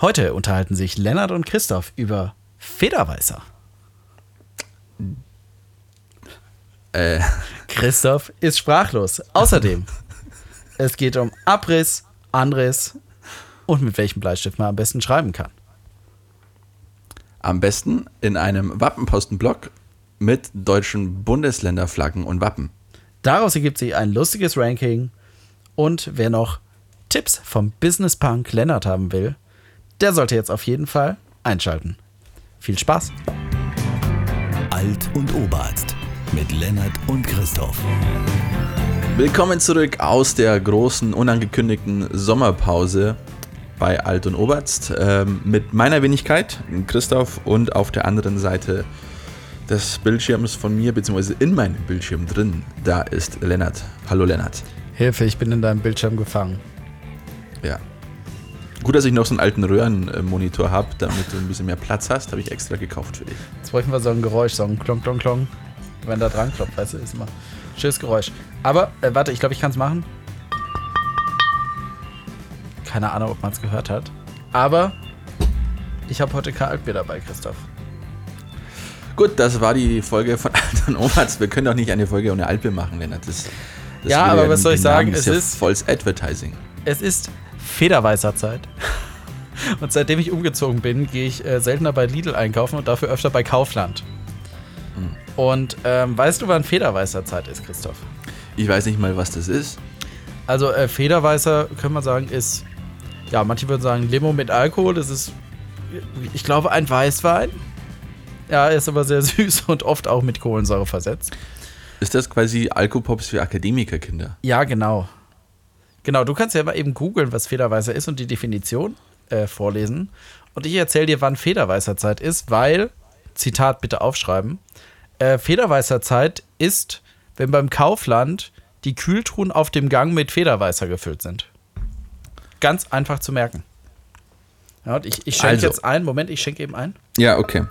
Heute unterhalten sich Lennart und Christoph über Federweißer. Äh, Christoph ist sprachlos. Außerdem, es geht um Abriss, Anriss und mit welchem Bleistift man am besten schreiben kann. am besten in einem Wappenpostenblock mit deutschen Bundesländerflaggen und Wappen. Daraus ergibt sich ein lustiges Ranking. Und wer noch Tipps vom Business Punk Lennart haben will, der sollte jetzt auf jeden Fall einschalten. Viel Spaß! Alt und Oberarzt mit Lennart und Christoph. Willkommen zurück aus der großen, unangekündigten Sommerpause bei Alt und Oberst ähm, mit meiner Wenigkeit, Christoph, und auf der anderen Seite des Bildschirms von mir, beziehungsweise in meinem Bildschirm drin, da ist Lennart. Hallo Lennart. Hilfe, ich bin in deinem Bildschirm gefangen. Ja. Gut, dass ich noch so einen alten Röhrenmonitor habe, damit du ein bisschen mehr Platz hast, habe ich extra gekauft für dich. Jetzt bräuchten wir so ein Geräusch, so ein Klonk, Klonk, Klonk. Wenn da dran klopft, weißt du, ist immer schönes Geräusch. Aber, äh, warte, ich glaube, ich kann es machen. Keine Ahnung, ob man es gehört hat. Aber ich habe heute kein Altbier dabei, Christoph. Gut, das war die Folge von Alt und Oberst. Wir können doch nicht eine Folge ohne Alpe machen, Lennart. Das, das Ja, aber was soll ich sagen? Es ja ist- volles Advertising. Es ist Federweißer Zeit. Und seitdem ich umgezogen bin, gehe ich äh, seltener bei Lidl einkaufen und dafür öfter bei Kaufland. Und ähm, weißt du, wann Federweißer Zeit ist, Christoph? Ich weiß nicht mal, was das ist. Also äh, Federweißer, kann man sagen, ist, ja, manche würden sagen Limo mit Alkohol. Das ist, ich glaube, ein Weißwein. Ja, ist aber sehr süß und oft auch mit Kohlensäure versetzt. Ist das quasi Alkopops für Akademikerkinder? Ja, genau. Genau, du kannst ja mal eben googeln, was Federweißer ist und die Definition äh, vorlesen. Und ich erzähle dir, wann Federweißer Zeit ist, weil, Zitat bitte aufschreiben, äh, Federweißer Zeit ist, wenn beim Kaufland die Kühltruhen auf dem Gang mit Federweißer gefüllt sind. Ganz einfach zu merken. Ja, und ich ich schenke Also. jetzt ein. Moment, ich schenke eben ein. Ja, okay.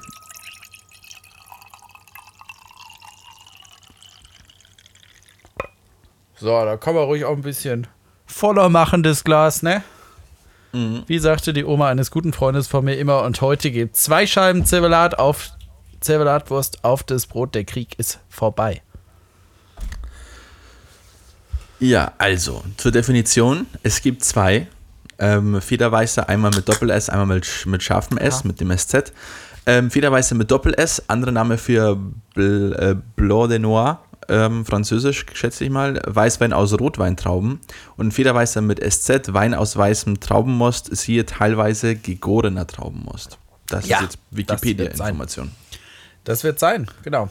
So, da kann man ruhig auch ein bisschen voller machen, das Glas, ne? Wie sagte die Oma eines guten Freundes von mir immer, und heute gibt zwei Scheiben Zervelat auf Zervelatwurst auf das Brot, der Krieg ist vorbei. Ja, also zur Definition. Es gibt zwei ähm, Federweißer, einmal mit Doppel-S, einmal mit, mit scharfem S, mit dem SZ. Ähm, Federweißer mit Doppel-S, anderer Name für Bl äh, Blanc de Noir, ähm, französisch schätze ich mal, Weißwein aus Rotweintrauben und Federweißer mit SZ, Wein aus weißem Traubenmost, siehe teilweise gegorener Traubenmost. Das Ja, ist jetzt. Wikipedia-Information. Das wird sein, genau.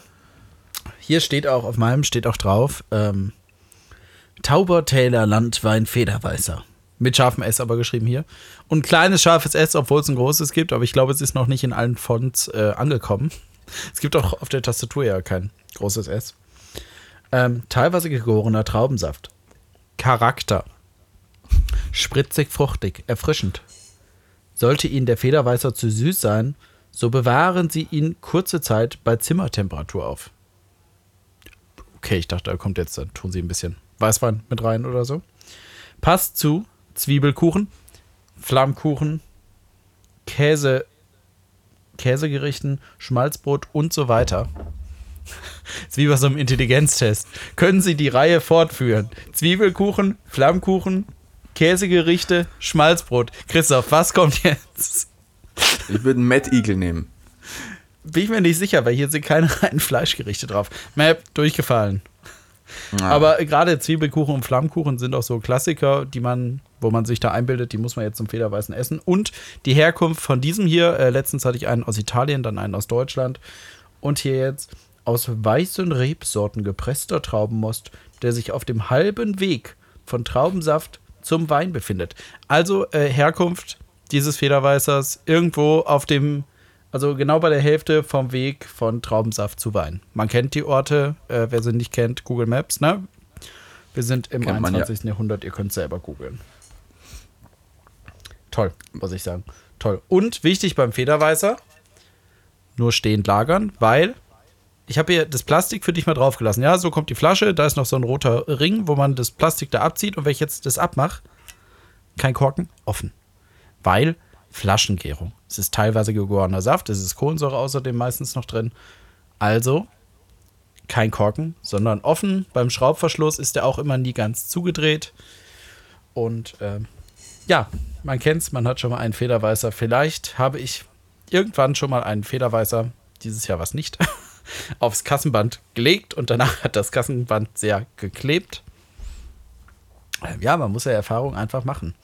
Hier steht auch, auf meinem steht auch drauf, ähm, Taubertäler Landwein Federweißer. Mit scharfem S aber geschrieben hier. Und kleines scharfes S, obwohl es ein großes gibt, aber ich glaube, es ist noch nicht in allen Fonts äh, angekommen. Es gibt auch auf der Tastatur ja kein großes S. Ähm, teilweise gegorener Traubensaft. Charakter. Spritzig, fruchtig, erfrischend. Sollte Ihnen der Federweißer zu süß sein, so bewahren Sie ihn kurze Zeit bei Zimmertemperatur auf. Okay, ich dachte, da kommt jetzt, dann tun Sie ein bisschen Weißwein mit rein oder so. Passt zu Zwiebelkuchen, Flammkuchen, Käse, Käsegerichten, Schmalzbrot und so weiter. ist wie bei so einem Intelligenztest. Können Sie die Reihe fortführen? Zwiebelkuchen, Flammkuchen, Käsegerichte, Schmalzbrot. Christoph, was kommt jetzt? Ich würde einen Mad Eagle nehmen. Bin ich mir nicht sicher, weil hier sind keine reinen Fleischgerichte drauf. Map, durchgefallen. Ja. Aber gerade Zwiebelkuchen und Flammkuchen sind auch so Klassiker, die man, wo man sich da einbildet, die muss man jetzt zum Federweißen essen. Und die Herkunft von diesem hier, äh, letztens hatte ich einen aus Italien, dann einen aus Deutschland. Und hier jetzt aus weißen Rebsorten gepresster Traubenmost, der sich auf dem halben Weg von Traubensaft zum Wein befindet. Also äh, Herkunft dieses Federweißers irgendwo auf dem, also genau bei der Hälfte vom Weg von Traubensaft zu Wein. Man kennt die Orte, äh, wer sie nicht kennt, Google Maps, ne? Wir sind im Kennt man, ja. 21. Jahrhundert, ihr könnt selber googeln. Toll, muss ich sagen. Toll. Und wichtig beim Federweißer, nur stehend lagern, weil ich habe hier das Plastik für dich mal draufgelassen. Ja, so kommt die Flasche, da ist noch so ein roter Ring, wo man das Plastik da abzieht und wenn ich jetzt das abmache, kein Korken, offen. Weil Flaschengärung. Es ist teilweise gegorener Saft, es ist Kohlensäure außerdem meistens noch drin. Also kein Korken, sondern offen. Beim Schraubverschluss ist der auch immer nie ganz zugedreht. Und ähm, ja, man kennt es, man hat schon mal einen Federweißer. Vielleicht habe ich irgendwann schon mal einen Federweißer, dieses Jahr was nicht, aufs Kassenband gelegt und danach hat das Kassenband sehr geklebt. Ähm, ja, man muss ja Erfahrung einfach machen.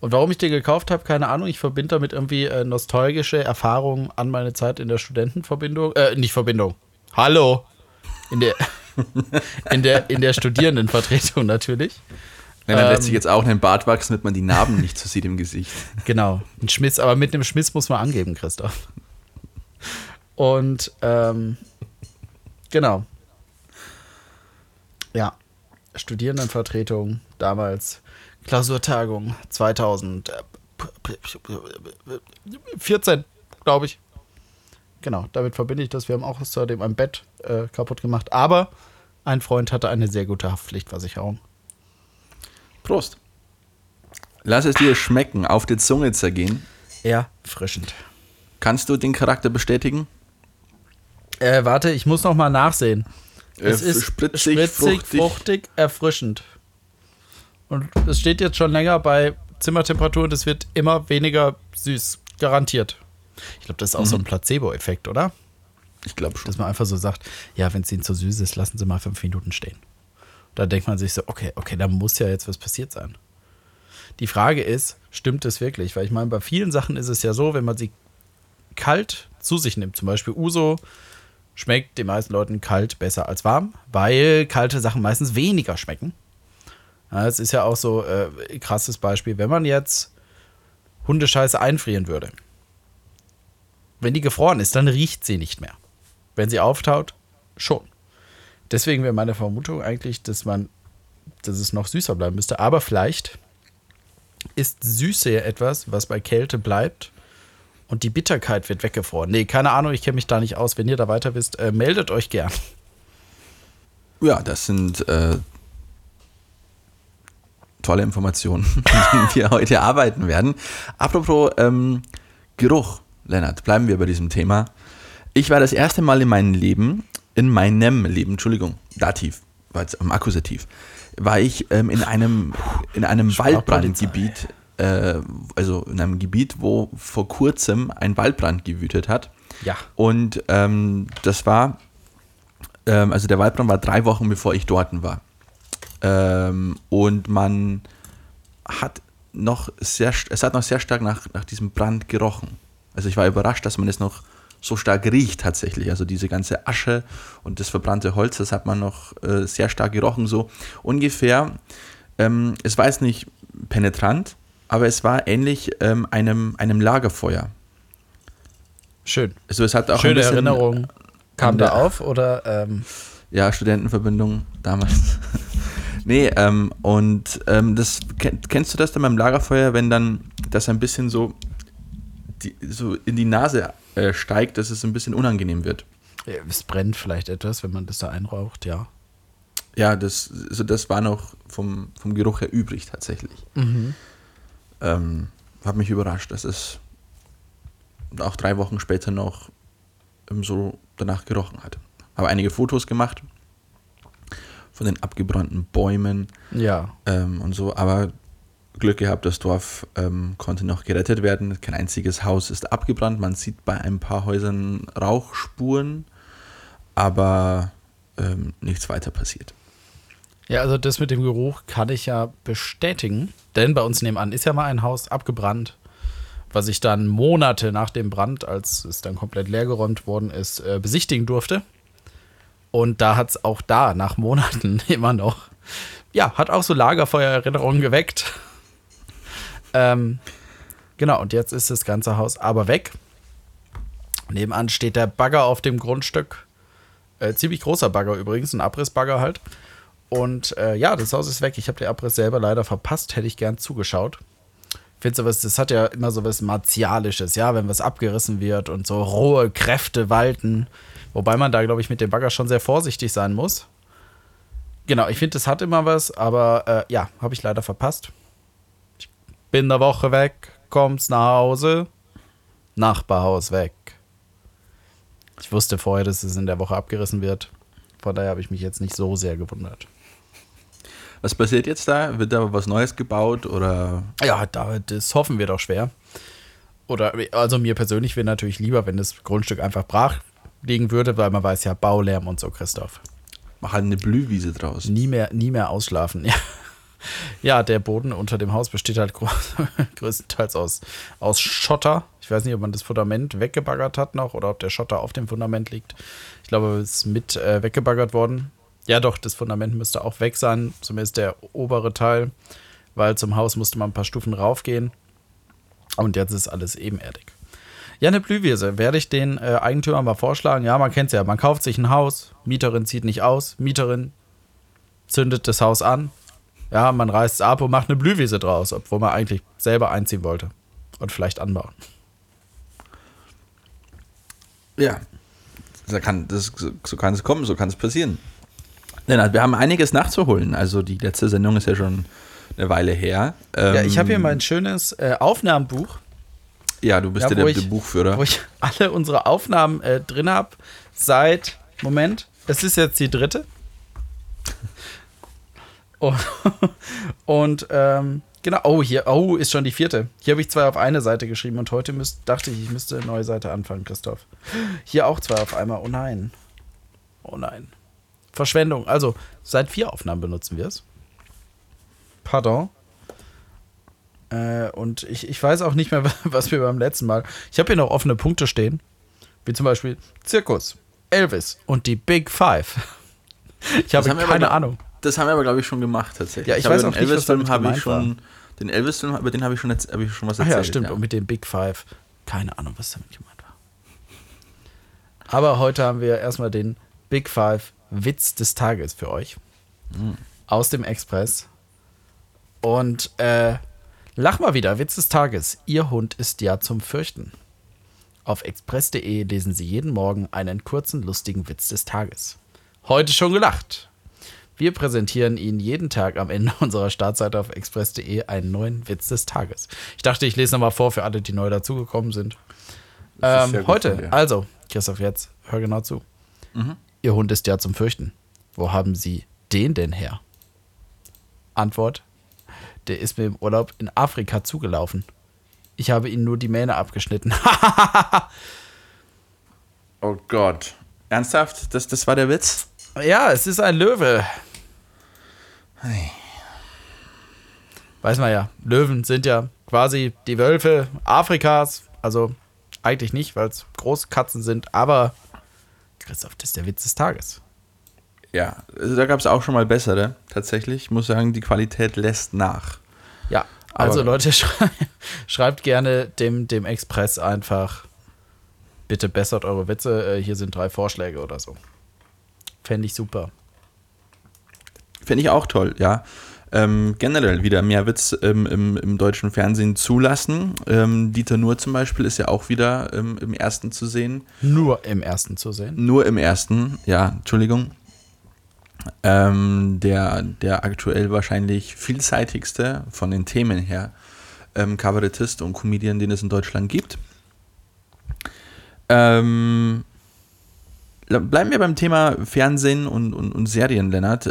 Und warum ich den gekauft habe, keine Ahnung. Ich verbinde damit irgendwie äh, nostalgische Erfahrungen an meine Zeit in der Studentenverbindung. Äh, nicht Verbindung. Hallo. In der, in der, in der Studierendenvertretung natürlich. Wenn man ähm, lässt sich jetzt auch einen Bart wachsen, damit man die Narben nicht so sieht im Gesicht. Genau. Ein Schmiss, aber mit einem Schmiss muss man angeben, Christoph. Und ähm, genau. Ja. Studierendenvertretung damals. Klausurtagung 2014, glaube ich. Genau, damit verbinde ich das. Wir haben auch außerdem ein Bett äh, kaputt gemacht. Aber ein Freund hatte eine sehr gute Haftpflichtversicherung. Prost. Lass es dir schmecken, auf die Zunge zergehen. Erfrischend. Kannst du den Charakter bestätigen? Äh, warte, ich muss noch mal nachsehen. Äh, es ist spritzig, spritzig fruchtig. fruchtig, erfrischend. Und es steht jetzt schon länger bei Zimmertemperatur und es wird immer weniger süß. Garantiert. Ich glaube, das ist auch mhm. so ein Placebo-Effekt, oder? Ich glaube schon. Dass man einfach so sagt, ja, wenn es ihnen zu süß ist, lassen sie mal fünf Minuten stehen. Da denkt man sich so, okay, okay, da muss ja jetzt was passiert sein. Die Frage ist, stimmt es wirklich? Weil ich meine, bei vielen Sachen ist es ja so, wenn man sie kalt zu sich nimmt, zum Beispiel Uso, schmeckt den meisten Leuten kalt besser als warm, weil kalte Sachen meistens weniger schmecken. Es ist ja auch so äh, krasses Beispiel, wenn man jetzt Hundescheiße einfrieren würde. Wenn die gefroren ist, dann riecht sie nicht mehr. Wenn sie auftaut, schon. Deswegen wäre meine Vermutung eigentlich, dass man, dass es noch süßer bleiben müsste. Aber vielleicht ist Süße ja etwas, was bei Kälte bleibt und die Bitterkeit wird weggefroren. Nee, keine Ahnung, ich kenne mich da nicht aus. Wenn ihr da weiter wisst, äh, meldet euch gern. Ja, das sind äh, tolle Informationen, mit denen wir heute arbeiten werden. Apropos ähm, Geruch, Lennart, bleiben wir bei diesem Thema. Ich war das erste Mal in meinem Leben in meinem Leben, Entschuldigung, Dativ, war jetzt am Akkusativ, war ich ähm, in einem, in einem Waldbrandgebiet, äh, also in einem Gebiet, wo vor kurzem ein Waldbrand gewütet hat. Ja. Und ähm, das war, ähm, also der Waldbrand war drei Wochen bevor ich dort war. Ähm, und man hat noch sehr, es hat noch sehr stark nach, nach diesem Brand gerochen. Also ich war überrascht, dass man es noch so stark riecht tatsächlich. Also diese ganze Asche und das verbrannte Holz, das hat man noch äh, sehr stark gerochen. So ungefähr, ähm, es war jetzt nicht penetrant, aber es war ähnlich ähm, einem, einem Lagerfeuer. Schön. Also es hat auch Schöne Erinnerung. Kam da auf oder? Ähm ja, Studentenverbindung damals. nee, ähm, und ähm, das kennst du das dann beim Lagerfeuer, wenn dann das ein bisschen so, die, so in die Nase äh, steigt, dass es ein bisschen unangenehm wird. Ja, es brennt vielleicht etwas, wenn man das da einraucht, ja. Ja, das, also das war noch vom, vom Geruch her übrig tatsächlich. Mhm. Ähm, hat mich überrascht, dass es auch drei Wochen später noch so danach gerochen hat. Habe einige Fotos gemacht von den abgebrannten Bäumen ja. Ähm, und so, aber Glück gehabt, das Dorf ähm, konnte noch gerettet werden. Kein einziges Haus ist abgebrannt. Man sieht bei ein paar Häusern Rauchspuren, aber ähm, nichts weiter passiert. Ja, also das mit dem Geruch kann ich ja bestätigen, denn bei uns nebenan ist ja mal ein Haus abgebrannt, was ich dann Monate nach dem Brand, als es dann komplett leergeräumt worden ist, äh, besichtigen durfte. Und da hat es auch da nach Monaten immer noch, ja, hat auch so Lagerfeuererinnerungen geweckt. Ähm, genau, und jetzt ist das ganze Haus aber weg. Nebenan steht der Bagger auf dem Grundstück. Äh, ziemlich großer Bagger übrigens, ein Abrissbagger halt. Und äh, ja, das Haus ist weg. Ich habe den Abriss selber leider verpasst, hätte ich gern zugeschaut. Ich finde sowas, das hat ja immer so was Martialisches, ja, wenn was abgerissen wird und so rohe Kräfte walten. Wobei man da, glaube ich, mit dem Bagger schon sehr vorsichtig sein muss. Genau, ich finde, das hat immer was, aber äh, ja, habe ich leider verpasst bin eine Woche weg, kommst nach Hause, Nachbarhaus weg. Ich wusste vorher, dass es in der Woche abgerissen wird. Von daher habe ich mich jetzt nicht so sehr gewundert. Was passiert jetzt da? Wird da was Neues gebaut oder? Ja, da, das hoffen wir doch schwer. Oder, also mir persönlich wäre natürlich lieber, wenn das Grundstück einfach brach liegen würde, weil man weiß ja, Baulärm und so, Christoph. Mach halt eine Blühwiese draus. Nie mehr, nie mehr ausschlafen. Ja. ja, der Boden unter dem Haus besteht halt größtenteils aus, aus Schotter. Ich weiß nicht, ob man das Fundament weggebaggert hat noch oder ob der Schotter auf dem Fundament liegt. Ich glaube, es ist mit äh, weggebaggert worden. Ja, doch, das Fundament müsste auch weg sein, zumindest der obere Teil, weil zum Haus musste man ein paar Stufen raufgehen. Und jetzt ist alles ebenerdig. Ja, eine Blühwiese. Werde ich den äh, Eigentümer mal vorschlagen? Ja, man kennt es ja. Man kauft sich ein Haus, Mieterin zieht nicht aus, Mieterin zündet das Haus an. Ja, man reißt es ab und macht eine Blühwiese draus, obwohl man eigentlich selber einziehen wollte. Und vielleicht anbauen. Ja, so kann, das, so kann es kommen, so kann es passieren. Lennart, wir haben einiges nachzuholen. Also die letzte Sendung ist ja schon eine Weile her. Ähm, ja, ich habe hier mein schönes äh, Aufnahmenbuch. Ja, du bist ja, der, ich, der, Buchführer. Wo ich alle unsere Aufnahmen äh, drin habe seit, Moment, es ist jetzt die dritte. Und, und ähm, genau, oh, hier, oh, ist schon die vierte. Hier habe ich zwei auf eine Seite geschrieben und heute müsst, dachte ich, ich müsste eine neue Seite anfangen, Christoph. Hier auch zwei auf einmal. Oh nein. Oh nein. Verschwendung. Also, seit vier Aufnahmen benutzen wir es. Pardon. Äh, und ich, ich weiß auch nicht mehr, was wir beim letzten Mal. Ich habe hier noch offene Punkte stehen. Wie zum Beispiel Zirkus, Elvis und die Big Five. Ich habe keine Ahnung. Das haben wir aber, glaube ich, schon gemacht tatsächlich. Ja, ich, ich weiß auch den Elvis-Film habe ich schon. Den Elvis-Film, über den habe ich, schon, hab ich schon was erzählt. Ach ja, stimmt. Ja. Und mit dem Big Five. Keine Ahnung, was damit gemeint war. Aber heute haben wir erstmal den Big Five Witz des Tages für euch. Mhm. Aus dem Express. Und äh, lach mal wieder, Witz des Tages. Ihr Hund ist ja zum Fürchten. Auf express.de lesen Sie jeden Morgen einen kurzen, lustigen Witz des Tages. Heute schon gelacht. Wir präsentieren Ihnen jeden Tag am Ende unserer Startseite auf express.de einen neuen Witz des Tages. Ich dachte, ich lese nochmal vor für alle, die neu dazugekommen sind. Ähm, heute, also, Christoph, jetzt hör genau zu. Mhm. Ihr Hund ist ja zum Fürchten. Wo haben Sie den denn her? Antwort: Der ist mir im Urlaub in Afrika zugelaufen. Ich habe ihnen nur die Mähne abgeschnitten. oh Gott. Ernsthaft? Das, das war der Witz? Ja, es ist ein Löwe. Hey. Weiß man ja, Löwen sind ja quasi die Wölfe Afrikas. Also eigentlich nicht, weil es Großkatzen sind, aber Christoph, das ist der Witz des Tages. Ja, also da gab es auch schon mal bessere, tatsächlich. Ich muss sagen, die Qualität lässt nach. Ja, also Aber Leute, schrei schreibt gerne dem, dem Express einfach, bitte bessert eure Witze, äh, hier sind drei Vorschläge oder so. Fände ich super. Fände ich auch toll, ja. Ähm, generell wieder mehr Witz ähm, im, im, deutschen Fernsehen zulassen. Ähm, Dieter Nuhr zum Beispiel ist ja auch wieder ähm, im ersten zu sehen. Nur im ersten zu sehen? Nur im ersten, ja, Entschuldigung. Ähm, der, der aktuell wahrscheinlich vielseitigste von den Themen her ähm, Kabarettist und Comedian, den es in Deutschland gibt. Bleiben wir beim Thema Fernsehen und, und, und Serien, Lennart.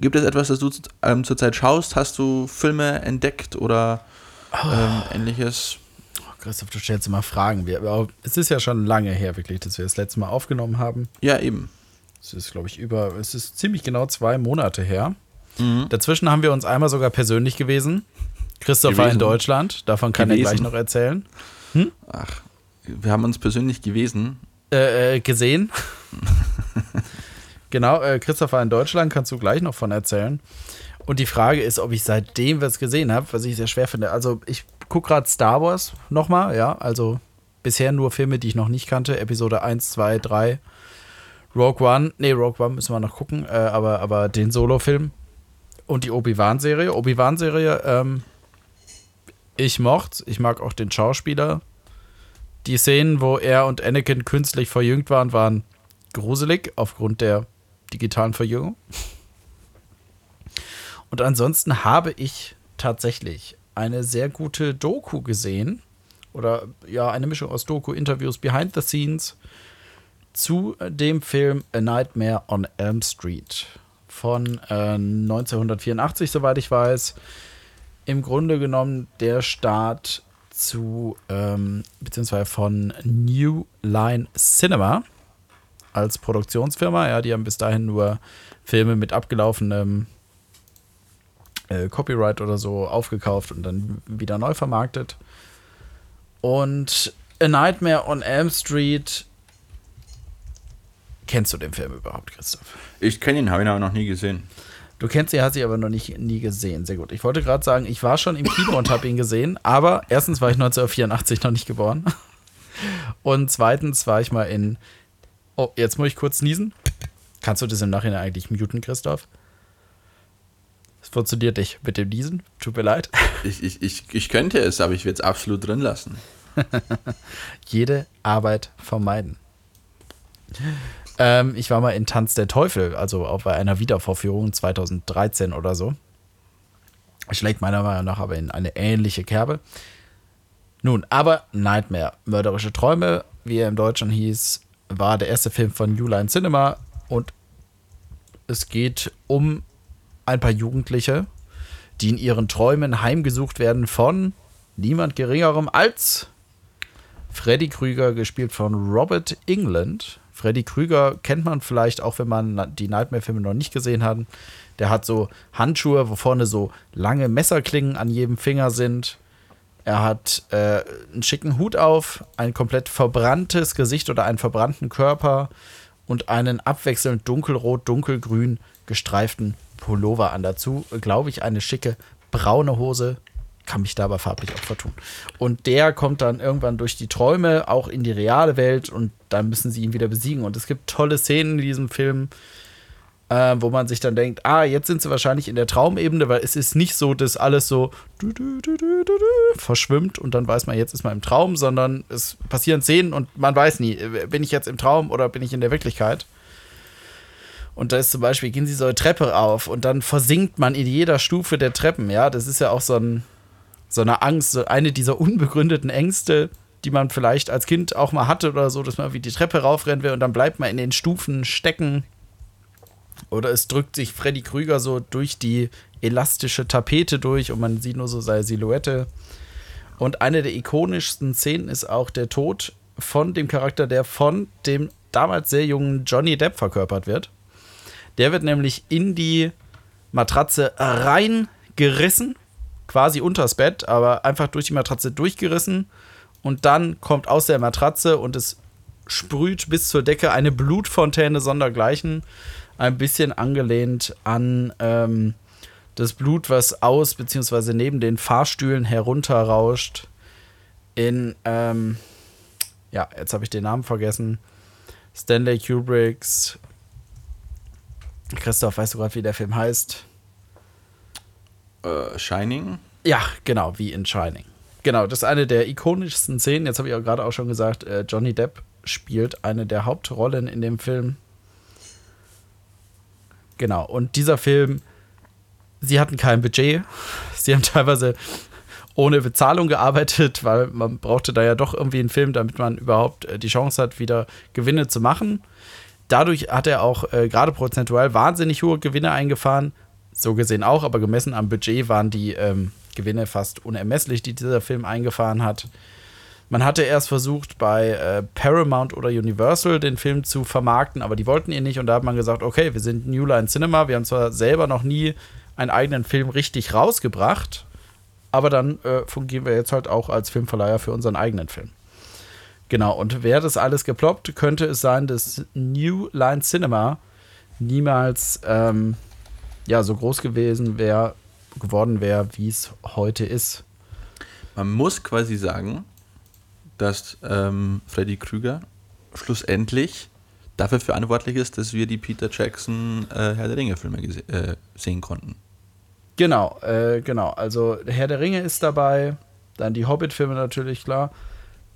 Gibt es etwas, das du ähm, zurzeit schaust? Hast du Filme entdeckt oder ähm, oh. ähnliches? Oh, Christoph, du stellst immer Fragen. Wir, es ist ja schon lange her, wirklich, dass wir das letzte Mal aufgenommen haben. Ja, eben. Es ist, glaube ich, über, es ist ziemlich genau zwei Monate her. Mhm. Dazwischen haben wir uns einmal sogar persönlich gewesen. Christoph gewesen. war in Deutschland, davon kann gewesen. er gleich noch erzählen. Hm? Ach, wir haben uns persönlich gewesen. Äh, äh, gesehen. genau, äh, Christoph war in Deutschland, kannst du gleich noch von erzählen. Und die Frage ist, ob ich seitdem was gesehen habe, was ich sehr schwer finde. Also, ich gucke gerade Star Wars nochmal, ja. Also, bisher nur Filme, die ich noch nicht kannte. Episode 1, 2, 3 Rogue One, nee, Rogue One müssen wir noch gucken, äh, aber, aber den Solo-Film und die Obi-Wan-Serie. Obi-Wan-Serie, ähm, ich mochte, ich mag auch den Schauspieler. Die Szenen, wo er und Anakin künstlich verjüngt waren, waren gruselig aufgrund der digitalen Verjüngung. Und ansonsten habe ich tatsächlich eine sehr gute Doku gesehen. Oder ja, eine Mischung aus Doku, Interviews, Behind the Scenes zu dem Film A Nightmare on Elm Street von äh, 1984, soweit ich weiß. Im Grunde genommen der Start zu, ähm, beziehungsweise von New Line Cinema als Produktionsfirma. Ja, die haben bis dahin nur Filme mit abgelaufenem äh, Copyright oder so aufgekauft und dann wieder neu vermarktet. Und A Nightmare on Elm Street. Kennst du den Film überhaupt, Christoph? Ich kenne ihn, habe ihn aber noch nie gesehen. Du kennst ihn, hast ihn aber noch nicht, nie gesehen. Sehr gut. Ich wollte gerade sagen, ich war schon im Kino und habe ihn gesehen, aber erstens war ich 1984 noch nicht geboren. Und zweitens war ich mal in. Oh, jetzt muss ich kurz niesen. Kannst du das im Nachhinein eigentlich muten, Christoph? Es funktioniert nicht mit dem Niesen. Tut mir leid. Ich, ich, ich, ich könnte es, aber ich werde es absolut drin lassen. Jede Arbeit vermeiden. Ähm, ich war mal in Tanz der Teufel, also auch bei einer Wiedervorführung 2013 oder so. Schlägt meiner Meinung nach aber in eine ähnliche Kerbe. Nun, aber Nightmare, mörderische Träume, wie er im Deutschen hieß, war der erste Film von New Line Cinema und es geht um ein paar Jugendliche, die in ihren Träumen heimgesucht werden von niemand geringerem als Freddy Krüger, gespielt von Robert England. Freddy Krüger kennt man vielleicht auch, wenn man die Nightmare-Filme noch nicht gesehen hat. Der hat so Handschuhe, wo vorne so lange Messerklingen an jedem Finger sind. Er hat äh, einen schicken Hut auf, ein komplett verbranntes Gesicht oder einen verbrannten Körper und einen abwechselnd dunkelrot, dunkelgrün gestreiften Pullover an. Dazu, glaube ich, eine schicke braune Hose. Kann mich da aber farblich auch vertun. Und der kommt dann irgendwann durch die Träume auch in die reale Welt und dann müssen sie ihn wieder besiegen. Und es gibt tolle Szenen in diesem Film, äh, wo man sich dann denkt, ah, jetzt sind sie wahrscheinlich in der Traumebene, weil es ist nicht so, dass alles so du, du, du, verschwimmt und dann weiß man, jetzt ist man im Traum, sondern es passieren Szenen und man weiß nie, bin ich jetzt im Traum oder bin ich in der Wirklichkeit. Und da ist zum Beispiel, gehen sie so eine Treppe auf und dann versinkt man in jeder Stufe der Treppen. Ja, das ist ja auch so, ein, so eine Angst, so eine dieser unbegründeten Ängste, die man vielleicht als Kind auch mal hatte oder so, dass man wie die Treppe raufrennen will und dann bleibt man in den Stufen stecken. Oder es drückt sich Freddy Krüger so durch die elastische Tapete durch und man sieht nur so seine Silhouette. Und eine der ikonischsten Szenen ist auch der Tod von dem Charakter, der von dem damals sehr jungen Johnny Depp verkörpert wird. Der wird nämlich in die Matratze reingerissen, quasi unters Bett, aber einfach durch die Matratze durchgerissen. Und dann kommt aus der Matratze und es sprüht bis zur Decke eine Blutfontäne sondergleichen. Ein bisschen angelehnt an ähm, das Blut, was aus bzw. neben den Fahrstühlen herunterrauscht. In, ähm, ja, jetzt habe ich den Namen vergessen. Stanley Kubricks Christoph, weißt du gerade, wie der Film heißt? Uh, Shining? Ja, genau, wie in Shining. Genau, das ist eine der ikonischsten Szenen. Jetzt habe ich auch gerade auch schon gesagt, äh, Johnny Depp spielt eine der Hauptrollen in dem Film. Genau, und dieser Film, sie hatten kein Budget. Sie haben teilweise ohne Bezahlung gearbeitet, weil man brauchte da ja doch irgendwie einen Film, damit man überhaupt äh, die Chance hat, wieder Gewinne zu machen dadurch hat er auch äh, gerade prozentual wahnsinnig hohe Gewinne eingefahren. So gesehen auch, aber gemessen am Budget waren die ähm, Gewinne fast unermesslich, die dieser Film eingefahren hat. Man hatte erst versucht, bei äh, Paramount oder Universal den Film zu vermarkten, aber die wollten ihn nicht. Und da hat man gesagt, okay, wir sind New Line Cinema, wir haben zwar selber noch nie einen eigenen Film richtig rausgebracht, aber dann äh, fungieren wir jetzt halt auch als Filmverleiher für unseren eigenen Film. Genau, und wäre das alles geploppt, könnte es sein, dass New Line Cinema niemals ähm, ja, so groß gewesen wäre, geworden wäre, wie es heute ist. Man muss quasi sagen, dass ähm, Freddy Krüger schlussendlich dafür verantwortlich ist, dass wir die Peter Jackson äh, Herr der Ringe-Filme äh, sehen konnten. Genau, äh, genau. Also Herr der Ringe ist dabei, dann die Hobbit-Filme natürlich, klar.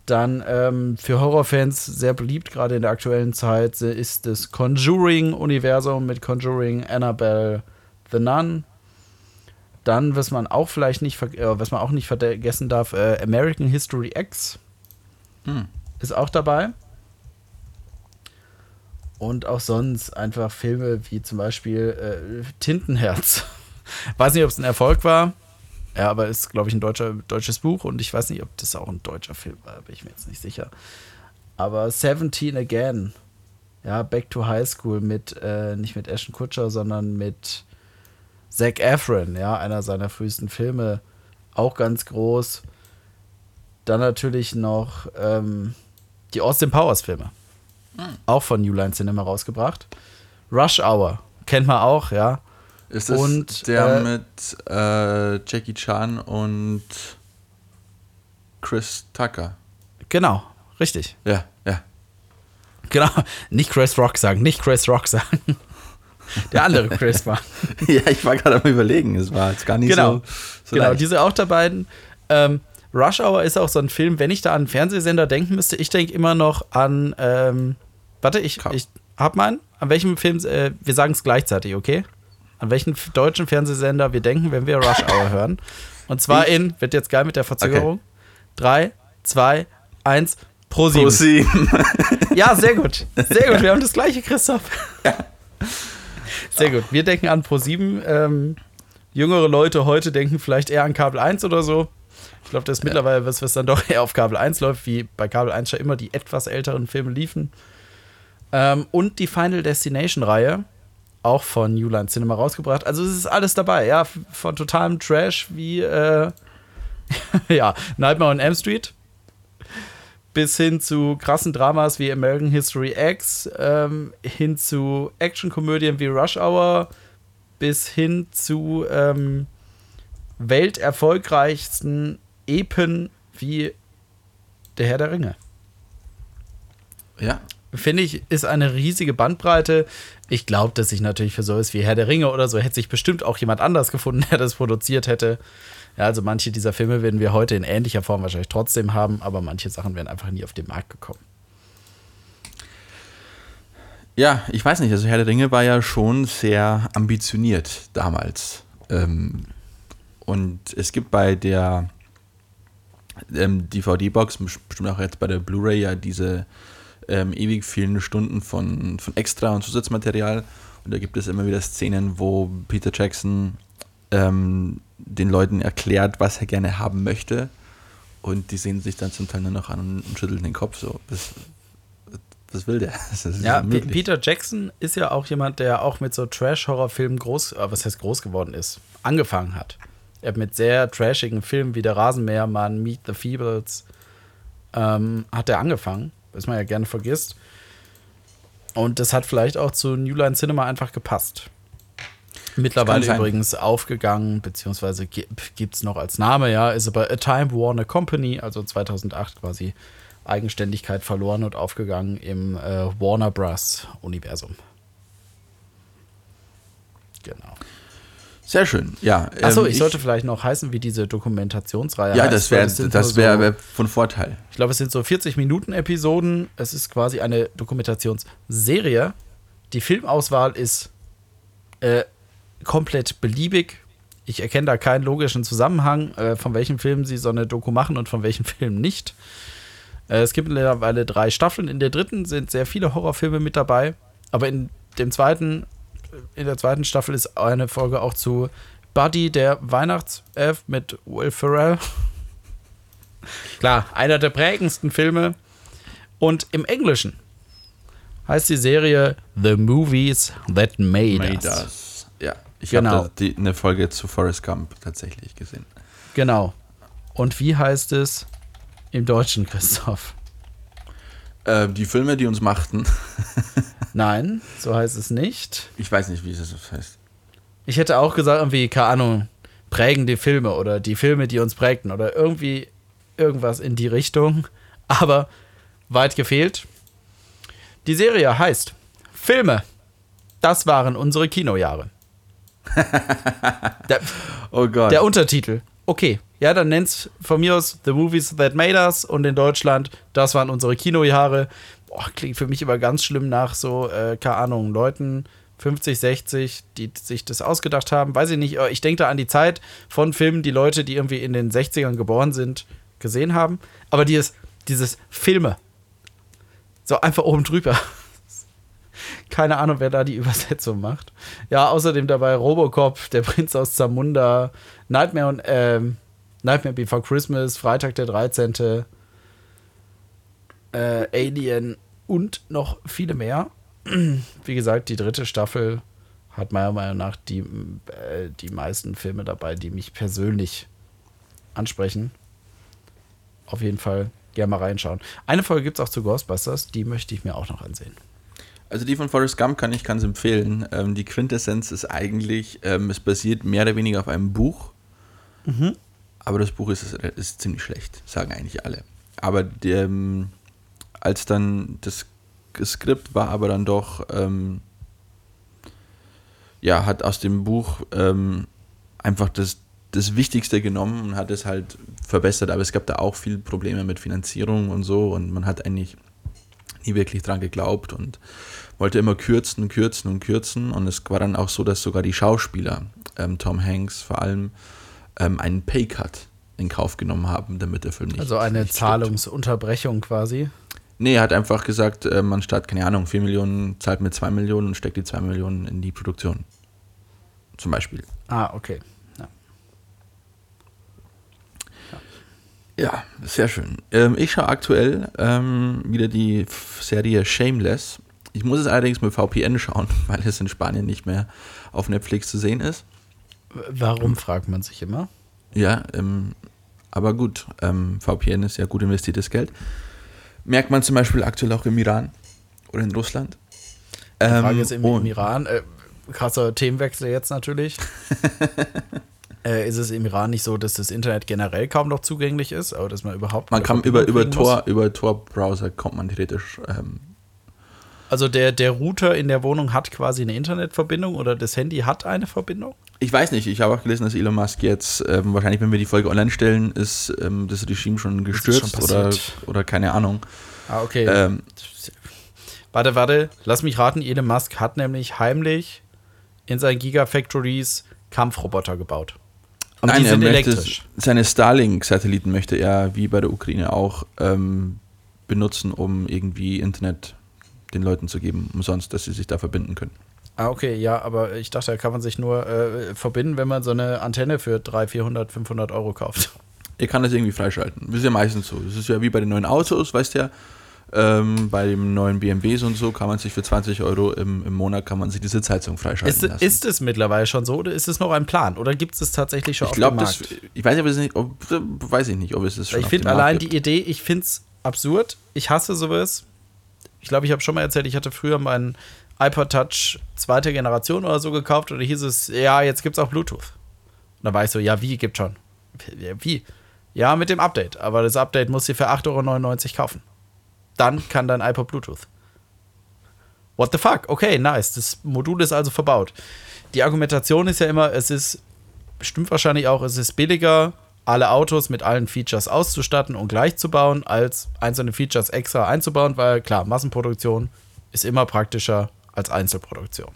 Dann ähm, für Horrorfans sehr beliebt, gerade in der aktuellen Zeit, ist das Conjuring-Universum mit Conjuring, Annabelle, The Nun. Dann, was man auch vielleicht nicht, äh, was man auch nicht vergessen darf, äh, American History X Hm. ist auch dabei. Und auch sonst einfach Filme wie zum Beispiel äh, Tintenherz. weiß nicht, ob es ein Erfolg war. Ja, aber ist, glaube ich, ein deutscher, deutsches Buch und ich weiß nicht, ob das auch ein deutscher Film war, bin ich mir jetzt nicht sicher. Aber 17 Again. Ja, Back to High School mit, äh, nicht mit Ashton Kutcher, sondern mit Zac Efron, ja, einer seiner frühesten Filme. Auch ganz groß. Dann natürlich noch ähm, die Austin Powers Filme. Auch von New Line Cinema rausgebracht. Rush Hour, kennt man auch, ja. Ist das Und, der äh, mit äh, Jackie Chan und Chris Tucker? Genau, richtig. Ja, ja. Genau, nicht Chris Rock sagen, nicht Chris Rock sagen. Der andere Chris war. ja, ich war gerade am überlegen. Es war jetzt gar nicht Genau. so, so genau, leicht. diese auch dabei. Ähm, Rush Hour ist auch so ein Film, wenn ich da an einen Fernsehsender denken müsste, ich denke immer noch an, ähm, warte, ich, ich hab meinen. An welchem Film, äh, wir sagen es gleichzeitig, okay? An welchen deutschen Fernsehsender wir denken, wenn wir Rush Hour hören. Und zwar Ich? in, wird jetzt geil mit der Verzögerung, drei, zwei, eins, pro sieben. Pro sieben. Ja, sehr gut. Sehr gut. Wir haben das gleiche, Christoph. Sehr gut. Wir denken an Pro7. Ähm, jüngere Leute heute denken vielleicht eher an Kabel 1 oder so. Ich glaube, das ist mittlerweile was, was dann doch eher auf Kabel 1 läuft, wie bei Kabel 1 schon immer die etwas älteren Filme liefen. Ähm, und die Final Destination-Reihe, auch von New Line Cinema rausgebracht. Also es ist alles dabei, ja, von totalem Trash wie äh, ja, Nightmare on Elm Street bis hin zu krassen Dramas wie American History X, ähm, hin zu Actionkomödien wie Rush Hour, bis hin zu ähm, welterfolgreichsten Epen wie Der Herr der Ringe. ja. Finde ich, ist eine riesige Bandbreite. Ich glaube, dass sich natürlich für sowas wie Herr der Ringe oder so hätte sich bestimmt auch jemand anders gefunden, der das produziert hätte. Ja, also manche dieser Filme werden wir heute in ähnlicher Form wahrscheinlich trotzdem haben, aber manche Sachen wären einfach nie auf den Markt gekommen. Ja, ich weiß nicht, also Herr der Ringe war ja schon sehr ambitioniert damals. Ähm, und es gibt bei der ähm, DVD-Box, bestimmt auch jetzt bei der Blu-ray, ja diese ähm, ewig vielen Stunden von, von Extra- und Zusatzmaterial. Und da gibt es immer wieder Szenen, wo Peter Jackson ähm, den Leuten erklärt, was er gerne haben möchte. Und die sehen sich dann zum Teil nur noch an und, und schütteln den Kopf so. Was, was will der? Das Ja. Peter Jackson ist ja auch jemand, der auch mit so Trash-Horror-Filmen groß, äh, was heißt groß geworden ist, angefangen hat. Er hat mit sehr trashigen Filmen wie Der Rasenmähermann, Meet the Feebles, ähm, hat er angefangen, was man ja gerne vergisst. Und das hat vielleicht auch zu New Line Cinema einfach gepasst. Mittlerweile übrigens aufgegangen, beziehungsweise gibt es noch als Name, ja, ist aber A Time Warner Company, also 2008 quasi Eigenständigkeit verloren und aufgegangen im äh, Warner Bros. Universum. Genau. Sehr schön, ja. Achso, ähm, ich sollte vielleicht noch heißen, wie diese Dokumentationsreihe Ja, heißt, das weil wäre das wär, so- wär von Vorteil. Ich glaube, es sind so 40 Minuten Episoden. Es ist quasi eine Dokumentationsserie. Die Filmauswahl ist äh, komplett beliebig. Ich erkenne da keinen logischen Zusammenhang, äh, von welchen Filmen sie so eine Doku machen und von welchen Filmen nicht. Äh, es gibt mittlerweile drei Staffeln. In der dritten sind sehr viele Horrorfilme mit dabei. Aber in dem zweiten, in der zweiten Staffel ist eine Folge auch zu Buddy, der Weihnachtself mit Will Ferrell. Klar, einer der prägendsten Filme. Und im Englischen heißt die Serie The Movies That Made, Made Us. Us. Ja, ich Genau. habe eine Folge zu Forrest Gump tatsächlich gesehen. Genau. Und wie heißt es im Deutschen, Christoph? Äh, die Filme, die uns machten, Nein, so heißt es nicht. ich weiß nicht, wie es heißt. Ich hätte auch gesagt, irgendwie, keine Ahnung, prägende Filme oder die Filme, die uns prägten oder irgendwie irgendwas in die Richtung. Aber weit gefehlt. Die Serie heißt Filme. Das waren unsere Kinojahre. der, Oh Gott. der Untertitel. Okay, ja, dann nenn's von mir aus The Movies That Made Us und in Deutschland, das waren unsere Kinojahre. Boah, klingt für mich immer ganz schlimm nach so, äh, keine Ahnung, Leuten 50, 60, die sich das ausgedacht haben. Weiß ich nicht, ich denke da an die Zeit von Filmen, die Leute, die irgendwie in den 60ern geboren sind, gesehen haben. Aber dieses, dieses Filme, so einfach oben drüber. Keine Ahnung, wer da die Übersetzung macht. Ja, außerdem dabei Robocop, der Prinz aus Zamunda, Nightmare und ähm, Nightmare Before Christmas, Freitag der 13., äh, Alien und noch viele mehr. Wie gesagt, die dritte Staffel hat meiner Meinung nach die, äh, die meisten Filme dabei, die mich persönlich ansprechen. Auf jeden Fall gerne mal reinschauen. Eine Folge gibt es auch zu Ghostbusters, die möchte ich mir auch noch ansehen. Also die von Forrest Gump kann ich ganz empfehlen. Ähm, die Quintessenz ist eigentlich, ähm, es basiert mehr oder weniger auf einem Buch. Mhm. Aber das Buch ist, ist ziemlich schlecht, sagen eigentlich alle. Aber der, ähm, als dann das Skript war aber dann doch, ähm, ja, hat aus dem Buch ähm, einfach das, das Wichtigste genommen und hat es halt verbessert. Aber es gab da auch viele Probleme mit Finanzierung und so und man hat eigentlich nie wirklich dran geglaubt und wollte immer kürzen, kürzen und kürzen. Und es war dann auch so, dass sogar die Schauspieler, ähm, Tom Hanks vor allem, ähm, einen Paycut in Kauf genommen haben, damit der Film nicht. Also eine nicht Zahlungsunterbrechung quasi. Nee, er hat einfach gesagt, äh, man statt, keine Ahnung, 4 Millionen zahlt mit 2 Millionen und steckt die 2 Millionen in die Produktion. Zum Beispiel. Ah, okay. Ja, ja sehr schön. Ähm, ich schaue aktuell ähm, wieder die Serie Shameless. Ich muss es allerdings mit VPN schauen, weil es in Spanien nicht mehr auf Netflix zu sehen ist. Warum, fragt man sich immer. Ja, ähm, aber gut, ähm, VPN ist ja gut investiertes Geld. Merkt man zum Beispiel aktuell auch im Iran oder in Russland. Die Frage ähm, ist im, im Iran, äh, krasser Themenwechsel jetzt natürlich. äh, ist es im Iran nicht so, dass das Internet generell kaum noch zugänglich ist, aber dass man überhaupt Man kann über, über Tor, über Tor-Browser kommt man theoretisch. Ähm, also der, der Router in der Wohnung hat quasi eine Internetverbindung oder das Handy hat eine Verbindung? Ich weiß nicht, ich habe auch gelesen, dass Elon Musk jetzt, ähm, wahrscheinlich, wenn wir die Folge online stellen, ist ähm, das Regime schon gestürzt schon oder, oder keine Ahnung. Ah, okay. Ähm, warte, warte, lass mich raten, Elon Musk hat nämlich heimlich in seinen Gigafactories Kampfroboter gebaut. Und Nein, er möchte seine Starlink-Satelliten möchte er, wie bei der Ukraine auch, ähm, benutzen, um irgendwie Internet den Leuten zu geben, umsonst, dass sie sich da verbinden können. Ah, okay, ja, aber ich dachte, da kann man sich nur äh, verbinden, wenn man so eine Antenne für 300, 400, 500 Euro kauft. Ihr kann das irgendwie freischalten. Das ist ja meistens so. Das ist ja wie bei den neuen Autos, weißt du ja. Ähm, bei den neuen BMWs und so kann man sich für 20 Euro im, im Monat kann man sich die Sitzheizung freischalten ist, lassen. Ist es mittlerweile schon so oder ist es noch ein Plan? Oder gibt es es tatsächlich schon ich glaub, auf dem Markt? Das, ich weiß aber nicht, ob, weiß ich nicht, ob es es schon Ich finde allein die Idee, ich finde es absurd. Ich hasse sowas. Ich glaube, ich habe schon mal erzählt, ich hatte früher meinen iPod Touch zweite Generation oder so gekauft und da hieß es, ja, jetzt gibt es auch Bluetooth. Und da war ich so, ja, wie, gibt schon. Wie? Ja, mit dem Update. Aber das Update musst du für 8,99 Euro kaufen. Dann kann dein iPod Bluetooth. What the fuck? Okay, nice. Das Modul ist also verbaut. Die Argumentation ist ja immer, es ist, stimmt wahrscheinlich auch, es ist billiger, alle Autos mit allen Features auszustatten und gleich zu bauen, als einzelne Features extra einzubauen, weil klar, Massenproduktion ist immer praktischer als Einzelproduktion.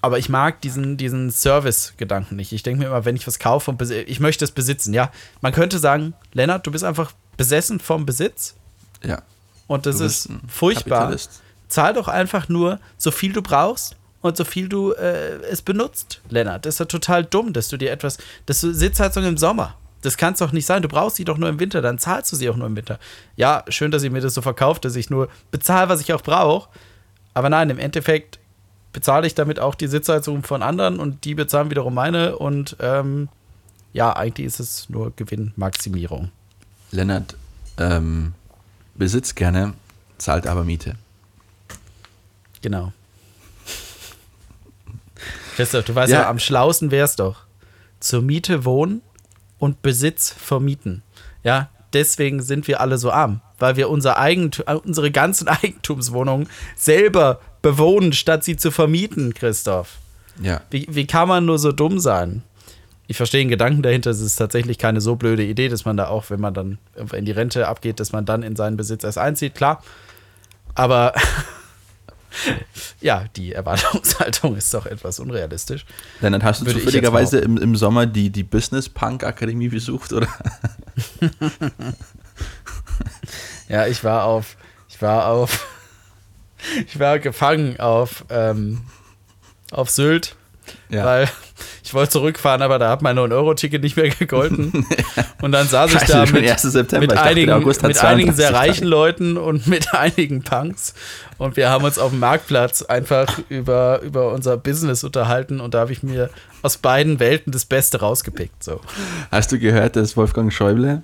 Aber ich mag diesen, diesen Service-Gedanken nicht. Ich denke mir immer, wenn ich was kaufe und ich möchte es besitzen, ja. Man könnte sagen, Lennart, du bist einfach besessen vom Besitz. Ja. Und das ist furchtbar. Zahl doch einfach nur so viel du brauchst und so viel du äh, es benutzt, Lennart. Das ist ja total dumm, dass du dir etwas, dass du Sitzheizung im Sommer. Das kann es doch nicht sein. Du brauchst sie doch nur im Winter, dann zahlst du sie auch nur im Winter. Ja, schön, dass ihr mir das so verkauft, dass ich nur bezahle, was ich auch brauche. Aber nein, im Endeffekt bezahle ich damit auch die Sitzheizung von anderen und die bezahlen wiederum meine. Und ähm, ja, eigentlich ist es nur Gewinnmaximierung. Lennart ähm, besitzt gerne, zahlt aber Miete. Genau. Christoph, du weißt ja, ja am schlausten wär's doch. Zur Miete wohnen und Besitz vermieten. Ja, deswegen sind wir alle so arm, weil wir unser Eigentum, äh, unsere ganzen Eigentumswohnungen selber bewohnen, statt sie zu vermieten, Christoph. Ja. Wie, wie kann man nur so dumm sein? Ich verstehe den Gedanken dahinter, es ist tatsächlich keine so blöde Idee, dass man da auch, wenn man dann in die Rente abgeht, dass man dann in seinen Besitz erst einzieht, klar. Aber ja, die Erwartungshaltung ist doch etwas unrealistisch. Dann hast du Würde zufälligerweise im, im Sommer die, die Business Punk Akademie besucht, oder? Ja, ich war auf, ich war auf, ich war gefangen auf, ähm, auf Sylt, Ja. weil ich wollte zurückfahren, aber da hat mein 9-Euro-Ticket nicht mehr gegolten. Und dann saß ich da mit, 1. September. mit dachte, einigen, hat mit einigen sehr 32 reichen Leuten und mit einigen Punks. Und wir haben uns auf dem Marktplatz einfach über, über unser Business unterhalten und da habe ich mir aus beiden Welten das Beste rausgepickt. So. Hast du gehört, dass Wolfgang Schäuble,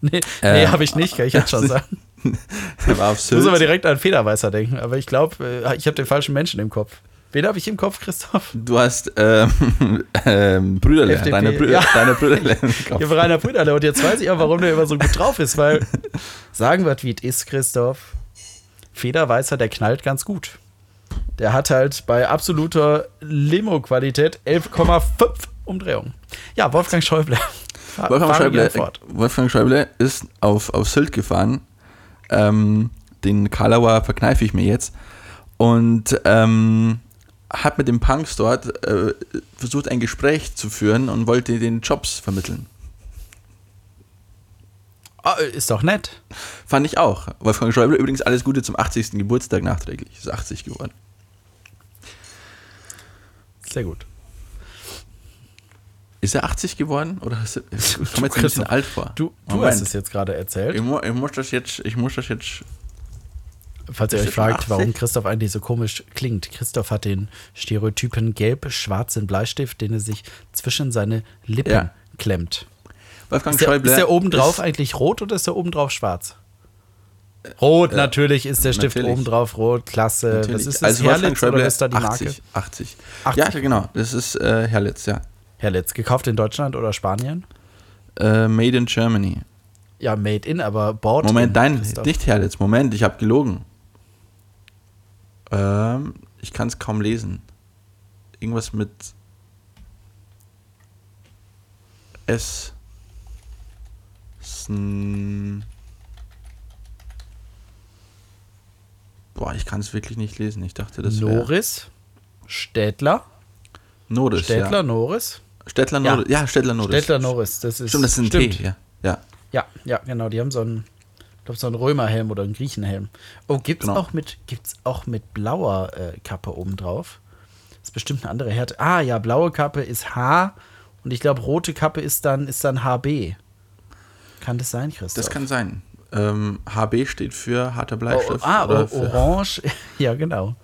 Nee, nee Ähm, habe ich nicht, kann ich jetzt schon sagen. Ich muss aber direkt an Federweißer denken, aber ich glaube, ich habe den falschen Menschen im Kopf. Wen habe ich im Kopf, Christoph? Du hast ähm, ähm, Brüderle, FDP, deine, Brü ja. deine Brüderle im Ich habe Rainer Brüderle und jetzt weiß ich auch, warum der immer so gut drauf ist, weil sagen wir, wie es ist, Christoph. Federweißer, der knallt ganz gut. Der hat halt bei absoluter Limo-Qualität 11,5 Umdrehungen. Ja, Wolfgang Schäuble. Wolfgang Schäuble. Wolfgang Schäuble ist auf, auf Sylt gefahren. Ähm, den Kalauer verkneife ich mir jetzt. Und ähm, hat mit den Punks dort äh, versucht, ein Gespräch zu führen und wollte den Jobs vermitteln. Ah, ist doch nett. Fand ich auch. Wolfgang Schäuble übrigens alles Gute zum 80. Geburtstag nachträglich. Ist 80 geworden. Sehr gut. Ist er 80 geworden? Oder ist er, ich komme jetzt ein bisschen alt vor. Du, du Moment. hast es jetzt gerade erzählt. Ich, mu ich, muss das jetzt, ich muss das jetzt. Falls ihr euch fragt, 80? warum Christoph eigentlich so komisch klingt. Christoph hat den Stereotypen gelb-schwarzen Bleistift, den er sich zwischen seine Lippen Ja. klemmt. Wolfgang Ist der, Schäuble. ist der obendrauf ist- eigentlich rot oder ist der obendrauf schwarz? Rot, natürlich ist der Stift natürlich. obendrauf rot, klasse. Natürlich. Was ist das, also Herlitz Schäuble oder ist da die 80, Marke? 80. 80. Ja, genau. Das ist äh, Herlitz, ja. Herlitz, gekauft in Deutschland oder Spanien? Äh, Made in Germany. Ja, made in, aber Bord Moment, in, nein, Christoph. nicht Herlitz. Moment, ich habe gelogen. Ähm, ich kann es kaum lesen. Irgendwas mit S. Sn Boah, ich kann es wirklich nicht lesen. Ich dachte, das wäre Norris, Städtler, Noris. Städtler, ja. Norris. Städtler Ja. Noris. Ja, Städtler Noris. Städtler, Norris, das ist. Stimmt, das ist ein stimmt. T. Ja. ja. Ja, ja, genau. Die haben so einen, ich glaube, so einen Römerhelm oder einen Griechenhelm. Oh, gibt's Genau. auch mit, gibt's auch mit blauer äh, Kappe obendrauf? Das ist bestimmt eine andere Härte. Ah, ja, blaue Kappe ist H und ich glaube, rote Kappe ist dann, ist dann HB. Kann das sein, Christoph? Das kann sein. Ähm, HB steht für harter Oh, Bleistift. ah, oder o- für, orange. Ja, genau.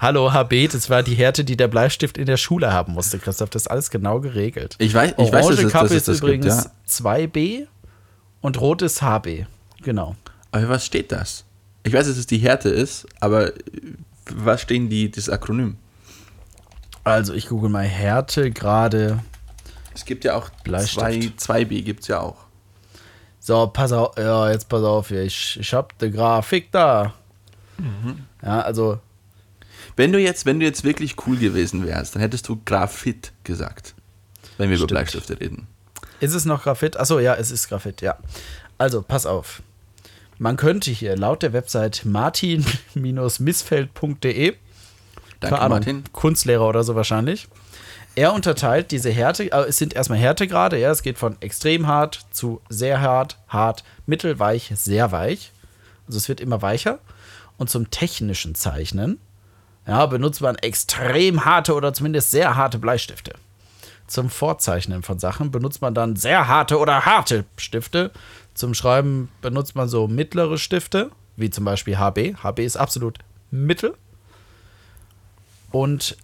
Hallo, HB, das war die Härte, die der Bleistift in der Schule haben musste, Christoph. Das ist alles genau geregelt. Ich weiß, ich weiß Orange dass, es, Kappe dass es ist das gibt, übrigens ja. 2B und rot ist HB. Genau. Aber was steht das? Ich weiß, dass es die Härte ist, aber was stehen die, das Akronym? Also, ich google mal Härte gerade. Es gibt ja auch Bleistift. 2, 2B gibt es ja auch. So, pass auf, ja, jetzt pass auf, ich, ich hab die Grafik da. Mhm. Ja, also, Wenn du jetzt, wenn du jetzt wirklich cool gewesen wärst, dann hättest du Graphit gesagt. Wenn wir Stimmt. über Bleistifte reden. ist es noch Graphit? Achso, ja, es ist Graphit, ja. Also, pass auf. Man könnte hier laut der Website martin-missfeld.de, keine Ahnung, Martin. Kunstlehrer oder so wahrscheinlich, er unterteilt diese Härte, äh, es sind erstmal Härtegrade, ja, es geht von extrem hart zu sehr hart, hart, mittelweich, sehr weich. Also es wird immer weicher. Und zum technischen Zeichnen, ja, benutzt man extrem harte oder zumindest sehr harte Bleistifte. Zum Vorzeichnen von Sachen benutzt man dann sehr harte oder harte Stifte. Zum Schreiben benutzt man so mittlere Stifte, wie zum Beispiel HB. HB ist absolut mittel. Und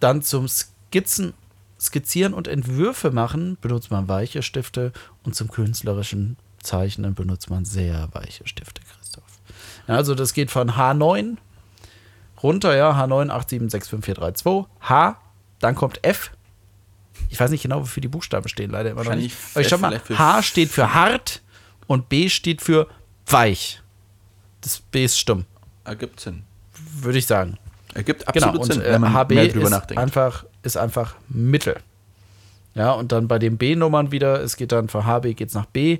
dann zum Skizzen, Skizzieren und Entwürfe machen benutzt man weiche Stifte und zum künstlerischen Zeichnen benutzt man sehr weiche Stifte, Christoph. Ja, also das geht von H9 runter, ja, H9 8765432, H, dann kommt F. Ich weiß nicht genau, wofür die Buchstaben stehen, leider immer noch nicht. Wahrscheinlich Aber ich schau mal, H steht für hart und B steht für weich. Das B ist stumm, Ergibt Sinn. würde ich sagen. Ergibt Genau, absolut und Sinn, äh, wenn man HB mehr drüber ist nachdenkt. einfach, ist einfach Mittel. Ja, und dann bei den B-Nummern wieder, es geht dann von HB geht's nach B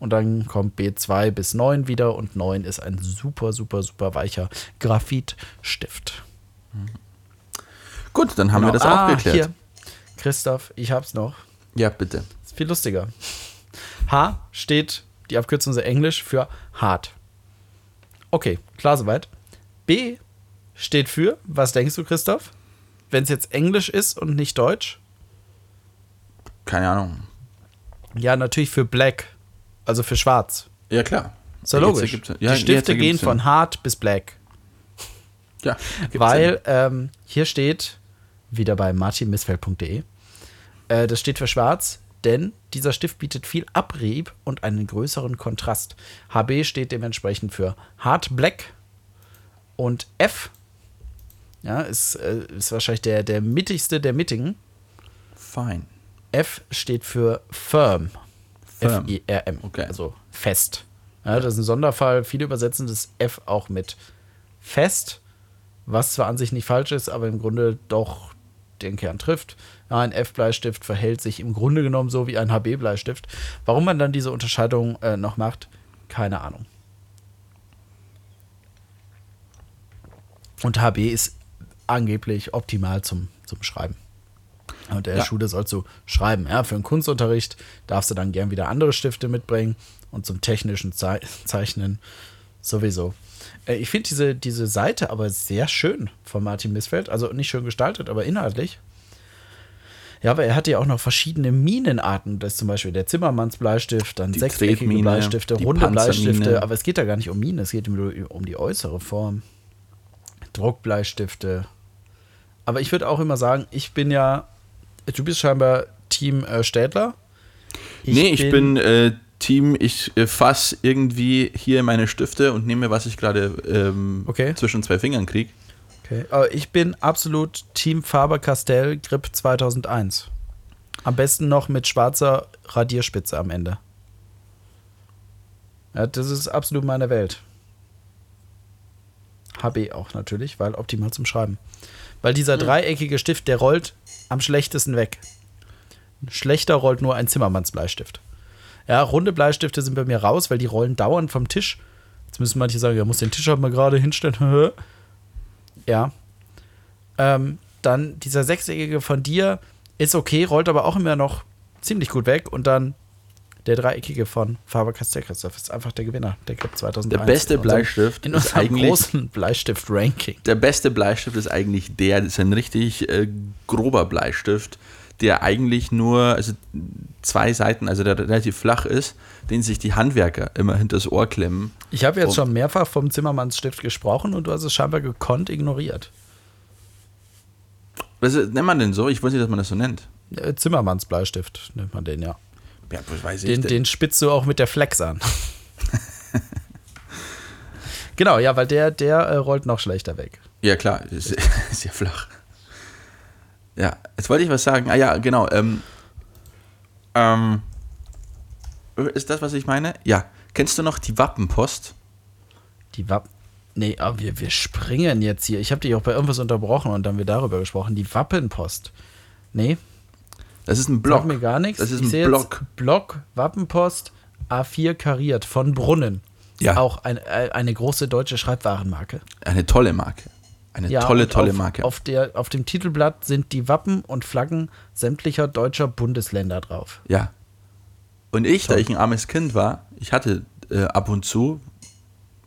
Und dann kommt B2 bis 9 wieder und 9 ist ein super, super, super weicher Graphitstift. Gut, dann haben Genau. wir das auch Ah, geklärt. Hier. Christoph, ich hab's noch. Ja, bitte. Ist viel lustiger. H steht, die Abkürzung ist Englisch für hart. Okay, klar soweit. B steht für, was denkst du, Christoph? Wenn es jetzt Englisch ist und nicht Deutsch? Keine Ahnung. Ja, natürlich für Black, also für schwarz. Ja, klar. Ist ja Jetzt logisch. ergibt- ja, die jetzt Stifte ergibt's gehen von hart bis black. Ja, Weil ähm, hier steht, wieder bei martinmissfeld.de, äh, das steht für schwarz, denn dieser Stift bietet viel Abrieb und einen größeren Kontrast. HB steht dementsprechend für Hard Black und F ja, ist, äh, ist wahrscheinlich der, der mittigste der mittigen. Fine. F steht für Firm. Firm. F-I-R-M. Okay. Also fest. Ja, das ist ein Sonderfall. Viele übersetzen das F auch mit fest, was zwar an sich nicht falsch ist, aber im Grunde doch den Kern trifft. Ein F-Bleistift verhält sich im Grunde genommen so wie ein HB-Bleistift. Warum man dann diese Unterscheidung äh, noch macht, keine Ahnung. Und HB ist angeblich optimal zum, zum Schreiben. Und der Ja. Schule sollst du schreiben. Ja, für den Kunstunterricht darfst du dann gern wieder andere Stifte mitbringen und zum technischen Zei Zeichnen sowieso. Äh, ich finde diese, diese Seite aber sehr schön von Martin Missfeld. Also nicht schön gestaltet, aber inhaltlich. Ja, aber er hat ja auch noch verschiedene Minenarten. Das ist zum Beispiel der Zimmermannsbleistift, dann Die sechseckige Bleistifte, runde Panzermine. Bleistifte. Aber es geht da gar nicht um Minen, es geht um, um die äußere Form. Druckbleistifte. Aber ich würde auch immer sagen, ich bin ja, du bist scheinbar Team äh, Städtler. nee, ich bin, äh, Team, ich äh, fass irgendwie hier meine Stifte und nehme, was ich gerade ähm, Okay. zwischen zwei Fingern kriege. Okay. Aber ich bin absolut Team Faber-Castell Grip 2001. Am besten noch mit schwarzer Radierspitze am Ende. Ja, das ist absolut meine Welt. HB auch natürlich, weil optimal zum Schreiben. Weil dieser dreieckige Stift, der rollt am schlechtesten weg. Schlechter rollt nur ein Zimmermannsbleistift. Ja, runde Bleistifte sind bei mir raus, weil die rollen dauernd vom Tisch. Jetzt müssen manche sagen, ja, muss den Tisch halt mal gerade hinstellen. ja. Ähm, dann dieser sechseckige von dir ist okay, rollt aber auch immer noch ziemlich gut weg. Und dann der dreieckige von Faber-Castell Christoph ist einfach der Gewinner, der Grip 2001. Der beste in unserem- Bleistift in unserem großen Bleistift-Ranking. Der beste Bleistift ist eigentlich der, das ist ein richtig äh, grober Bleistift, der eigentlich nur, also zwei Seiten, also der relativ flach ist, den sich die Handwerker immer hinters Ohr klemmen. Ich habe jetzt Und- schon mehrfach vom Zimmermannsstift gesprochen und du hast es scheinbar gekonnt ignoriert. Was nennt man denn so? Ich weiß nicht, dass man das so nennt. Äh, Zimmermannsbleistift nennt man den, ja. Ja, was weiß ich Den, denn? den spitzt du auch mit der Flex an. genau, ja, weil der, der äh, rollt noch schlechter weg. Ja, klar, ist, ist ja flach. Ja, jetzt wollte ich was sagen. Ah ja, genau. Ähm, ähm, ist das, was ich meine? Ja. Kennst du noch die Wappenpost? Die Wappen. Nee, aber wir, wir springen jetzt hier. Ich habe dich auch bei irgendwas unterbrochen und dann haben wir darüber gesprochen. Die Wappenpost. Nee, Das ist ein Block. sagt mir gar nichts. Das ist ich ein Block. Block, Wappenpost, A4 kariert von Brunnen. Ja. Auch ein, äh, eine große deutsche Schreibwarenmarke. Eine tolle Marke. Eine Ja, tolle, tolle auf, Marke. Auf, der, auf dem Titelblatt sind die Wappen und Flaggen sämtlicher deutscher Bundesländer drauf. Ja. Und ich, da Toll. ich ein armes Kind war, ich hatte äh, ab und zu,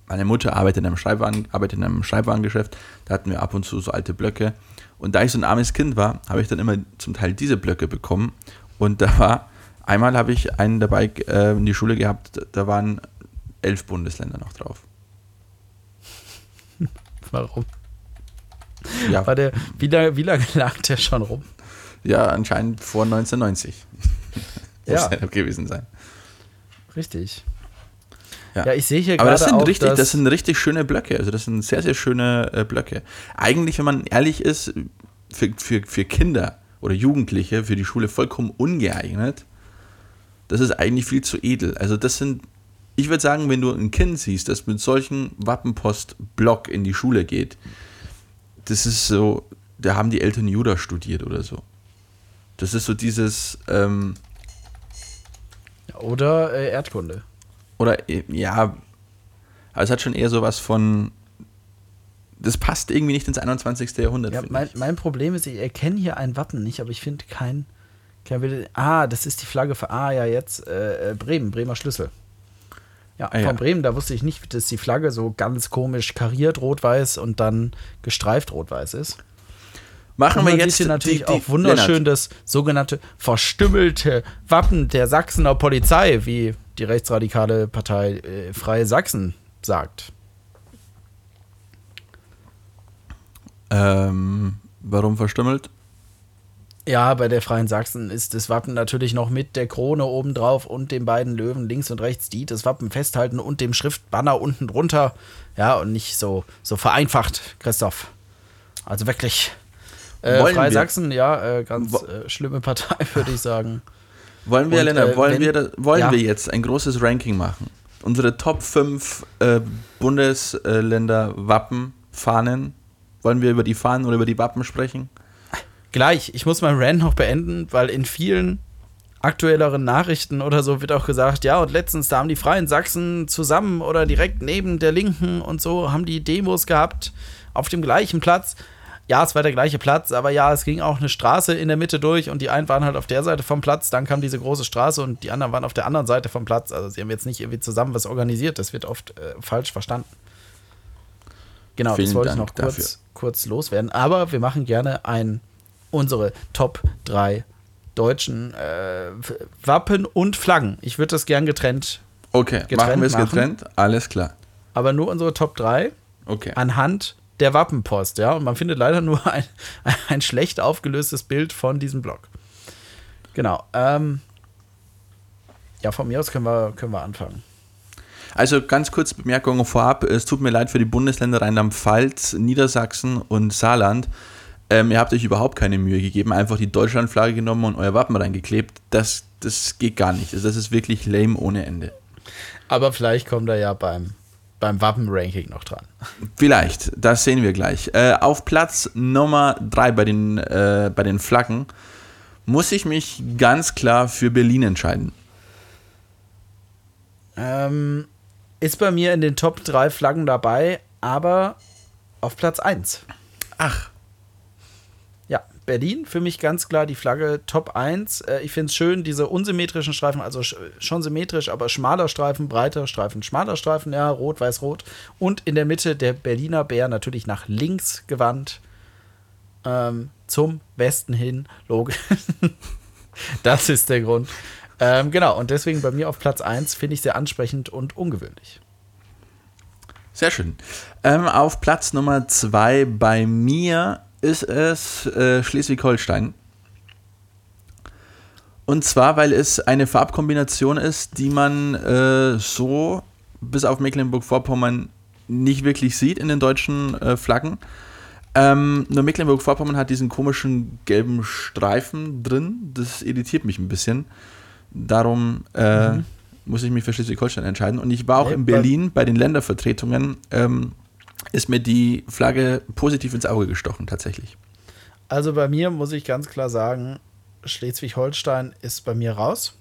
meine Mutter arbeitet in einem, Schreibwaren, arbeitet in einem Schreibwarengeschäft, da hatten wir ab und zu so alte Blöcke. Und da ich so ein armes Kind war, habe ich dann immer zum Teil diese Blöcke bekommen. Und da war, einmal habe ich einen dabei äh, in die Schule gehabt, da waren elf Bundesländer noch drauf. Warum? Ja, War der, wie lange wie lange lag der schon rum? ja anscheinend vor 1990. Muss Ja. ja gewesen sein. Richtig. Ja. Ja, ich sehe hier Aber gerade das sind, auch, richtig, das sind richtig schöne Blöcke. Also das sind sehr, sehr schöne äh, Blöcke. Eigentlich, wenn man ehrlich ist, für, für, für Kinder oder Jugendliche, für die Schule vollkommen ungeeignet. Das ist eigentlich viel zu edel. Also das sind, ich würde sagen, wenn du ein Kind siehst, das mit solchen Wappenpost-Block in die Schule geht, das ist so, da haben die Eltern Juda studiert oder so. Das ist so dieses, ähm, oder äh, Erdkunde. Oder äh, ja, also es hat schon eher sowas von. Das passt irgendwie nicht ins 21. Jahrhundert. Ja, mein, mein Problem ist, ich erkenne hier ein Wappen nicht, aber ich finde kein, kein. Ah, das ist die Flagge für, ah ja, jetzt äh, äh, Bremen, Bremer Schlüssel. Ja, Ah, ja. von Bremen, da wusste ich nicht, dass die Flagge so ganz komisch kariert rot-weiß und dann gestreift rot-weiß ist. Machen wir jetzt natürlich die, die, auch wunderschön Lennart, das sogenannte verstümmelte Wappen der Sachsener Polizei, wie die rechtsradikale Partei äh, Freie Sachsen sagt. Ähm, warum verstümmelt? Ja, bei der Freien Sachsen ist das Wappen natürlich noch mit der Krone obendrauf und den beiden Löwen links und rechts, die das Wappen festhalten und dem Schriftbanner unten drunter. Ja, und nicht so, so vereinfacht, Christoph. Also wirklich. Äh, Freie wir- Sachsen, ja, äh, ganz äh, schlimme Partei, würde ich sagen. Wollen wir, Und, Lennart, äh, wollen, wenn- wir, wollen ja. wir jetzt ein großes Ranking machen? Unsere Top 5 äh, Bundesländer Wappen, Fahnen. Wollen wir über die Fahnen oder über die Wappen sprechen? Gleich, ich muss meinen Rant noch beenden, weil in vielen aktuelleren Nachrichten oder so wird auch gesagt, ja, und letztens, da haben die Freien Sachsen zusammen oder direkt neben der Linken und so, haben die Demos gehabt auf dem gleichen Platz. Ja, es war der gleiche Platz, aber ja, es ging auch eine Straße in der Mitte durch und die einen waren halt auf der Seite vom Platz, dann kam diese große Straße und die anderen waren auf der anderen Seite vom Platz. Also sie haben jetzt nicht irgendwie zusammen was organisiert, das wird oft äh, falsch verstanden. Genau, Vielen das wollte ich Dank noch kurz, dafür. kurz loswerden. Aber wir machen gerne ein, unsere Top 3 deutschen äh, Wappen und Flaggen. Ich würde das gern getrennt, Okay, Getrennt machen wir es getrennt? Alles klar. aber nur unsere Top 3 Okay. anhand der Wappenpost, ja. Und man findet leider nur ein, ein schlecht aufgelöstes Bild von diesem Blog. Genau. Ähm, ja, von mir aus können wir, können wir anfangen. Also ganz kurz Bemerkung vorab. Es tut mir leid für die Bundesländer Rheinland-Pfalz, Niedersachsen und Saarland. Ähm, ihr habt euch überhaupt keine Mühe gegeben, einfach die Deutschlandflagge genommen und euer Wappen reingeklebt. Das, das geht gar nicht. Also das ist wirklich lame ohne Ende. Aber vielleicht kommt er ja beim, beim Wappen-Ranking noch dran. Vielleicht, das sehen wir gleich. Äh, auf Platz Nummer 3 bei den, äh, bei den Flaggen muss ich mich ganz klar für Berlin entscheiden. Ähm, ist bei mir in den Top 3 Flaggen dabei, aber auf Platz 1. Ach, Berlin für mich ganz klar die Flagge Top 1. Äh, ich finde es schön, diese unsymmetrischen Streifen, also sch schon symmetrisch, aber schmaler Streifen, breiter Streifen, schmaler Streifen, ja, rot, weiß, rot. Und in der Mitte der Berliner Bär natürlich nach links gewandt. Ähm, zum Westen hin, logisch. das ist der Grund. Ähm, genau, und deswegen bei mir auf Platz 1 finde ich sehr ansprechend und ungewöhnlich. Sehr schön. Ähm, auf Platz Nummer 2 bei mir ist es äh, Schleswig-Holstein. Und zwar, weil es eine Farbkombination ist, die man äh, so bis auf Mecklenburg-Vorpommern nicht wirklich sieht in den deutschen äh, Flaggen. Ähm, nur Mecklenburg-Vorpommern hat diesen komischen gelben Streifen drin. Das irritiert mich ein bisschen. Darum äh, muss ich mich für Schleswig-Holstein entscheiden. Und ich war auch in Berlin bei den Ländervertretungen. Ähm, ist mir die Flagge positiv ins Auge gestochen, tatsächlich. Also bei mir muss ich ganz klar sagen, Schleswig-Holstein ist bei mir raus.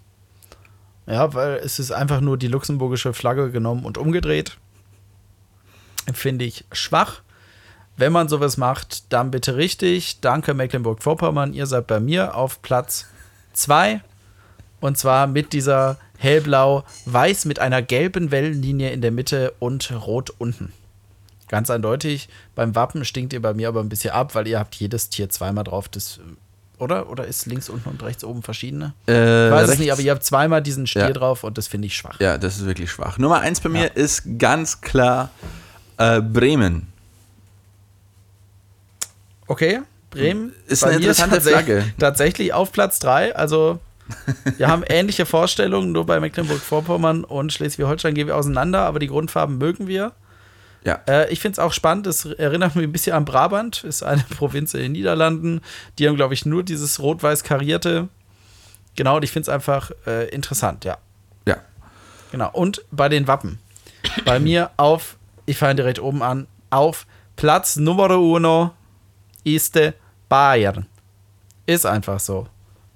Ja, weil es ist einfach nur die luxemburgische Flagge genommen und umgedreht. Finde ich schwach. Wenn man sowas macht, dann bitte richtig. Danke Mecklenburg-Vorpommern, ihr seid bei mir auf Platz 2. Und zwar mit dieser hellblau-weiß mit einer gelben Wellenlinie in der Mitte und rot unten. Ganz eindeutig. Beim Wappen stinkt ihr bei mir aber ein bisschen ab, weil ihr habt jedes Tier zweimal drauf. Das, oder? Oder ist links unten und rechts oben verschiedene? Äh, Ich weiß es rechts- nicht, aber ihr habt zweimal diesen Stier Ja. drauf und das finde ich schwach. Ja, das ist wirklich schwach. Nummer eins bei mir ist ganz klar äh, Bremen. Okay, Bremen Ist bei eine interessante Flagge. Tatsächlich auf Platz 3. Also, wir haben ähnliche Vorstellungen, nur bei Mecklenburg-Vorpommern und Schleswig-Holstein gehen wir auseinander, aber die Grundfarben mögen wir. Ja. Äh, ich finde es auch spannend, es erinnert mich ein bisschen an Brabant, ist eine Provinz in den Niederlanden. Die haben, glaube ich, nur dieses rot-weiß karierte. Genau, und ich finde es einfach äh, interessant, ja. Ja. Genau. Und bei den Wappen. Bei mir auf, ich fange direkt oben an, auf Platz Nummer uno ist Bayern. Ist einfach so.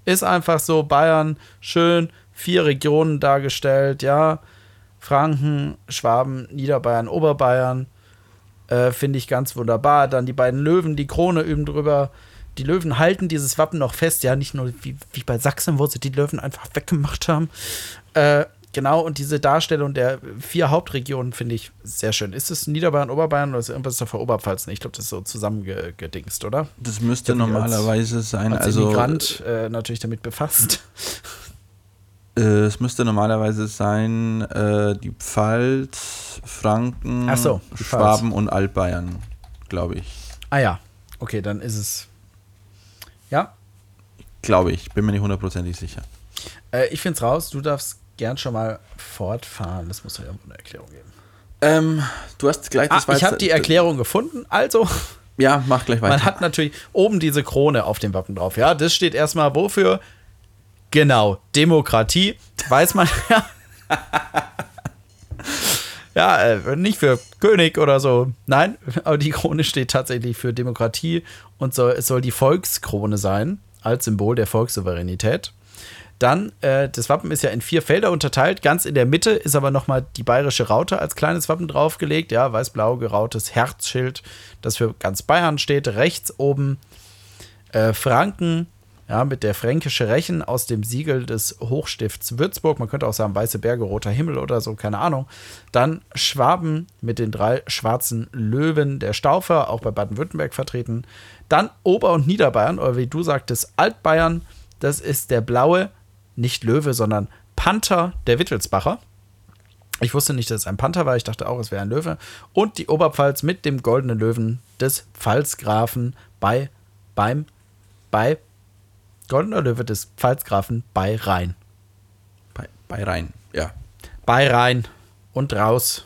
Ist einfach so. Bayern, schön, vier Regionen dargestellt, ja. Franken, Schwaben, Niederbayern, Oberbayern. Äh, Finde ich ganz wunderbar. Dann die beiden Löwen, die Krone üben drüber. Die Löwen halten dieses Wappen noch fest, ja, nicht nur wie, wie bei Sachsen, wo sie die Löwen einfach weggemacht haben. Äh, genau, und diese Darstellung der vier Hauptregionen finde ich sehr schön. Ist es Niederbayern, Oberbayern oder ist irgendwas davor Oberpfalz? Ich glaube, das ist so zusammengedingst, oder? Das müsste normalerweise sein. Als also, Immigrant äh, natürlich damit befasst. Äh, es müsste normalerweise sein, äh, die Pfalz, Franken, so, die Pfalz. Schwaben und Altbayern, glaube ich. Ah ja, okay, dann ist es. Ja, Glaube ich, bin mir nicht hundertprozentig sicher. äh, ich finde es raus. Du darfst gern schon mal fortfahren. Das muss doch irgendwo eine Erklärung geben. Ähm, du hast gleich Ah, das war ich habe die Erklärung gefunden. Also, Ja, mach gleich weiter. man hat natürlich oben diese Krone auf dem Wappen drauf. Ja, das steht erstmal wofür? Genau, Demokratie. Weiß man ja. Ja, äh, nicht für König oder so. Nein, aber die Krone steht tatsächlich für Demokratie und soll, es soll die Volkskrone sein, als Symbol der Volkssouveränität. Dann, äh, das Wappen ist ja in vier Felder unterteilt. Ganz in der Mitte ist aber nochmal die bayerische Raute als kleines Wappen draufgelegt. Ja, weiß-blau gerautes Herzschild, das für ganz Bayern steht. Rechts oben äh, Franken, ja, mit der fränkische Rechen aus dem Siegel des Hochstifts Würzburg. Man könnte auch sagen Weiße Berge, roter Himmel oder so, keine Ahnung. Dann Schwaben mit den drei schwarzen Löwen der Staufer, auch bei Baden-Württemberg vertreten. Dann Ober- und Niederbayern, oder wie du sagtest, Altbayern. Das ist der blaue, nicht Löwe, sondern Panther der Wittelsbacher. Ich wusste nicht, dass es ein Panther war. Ich dachte auch, es wäre ein Löwe. Und die Oberpfalz mit dem goldenen Löwen des Pfalzgrafen bei, beim, bei, goldener Löwe des Pfalzgrafen bei Rhein. bei, bei Rhein, ja. Bei Rhein und raus.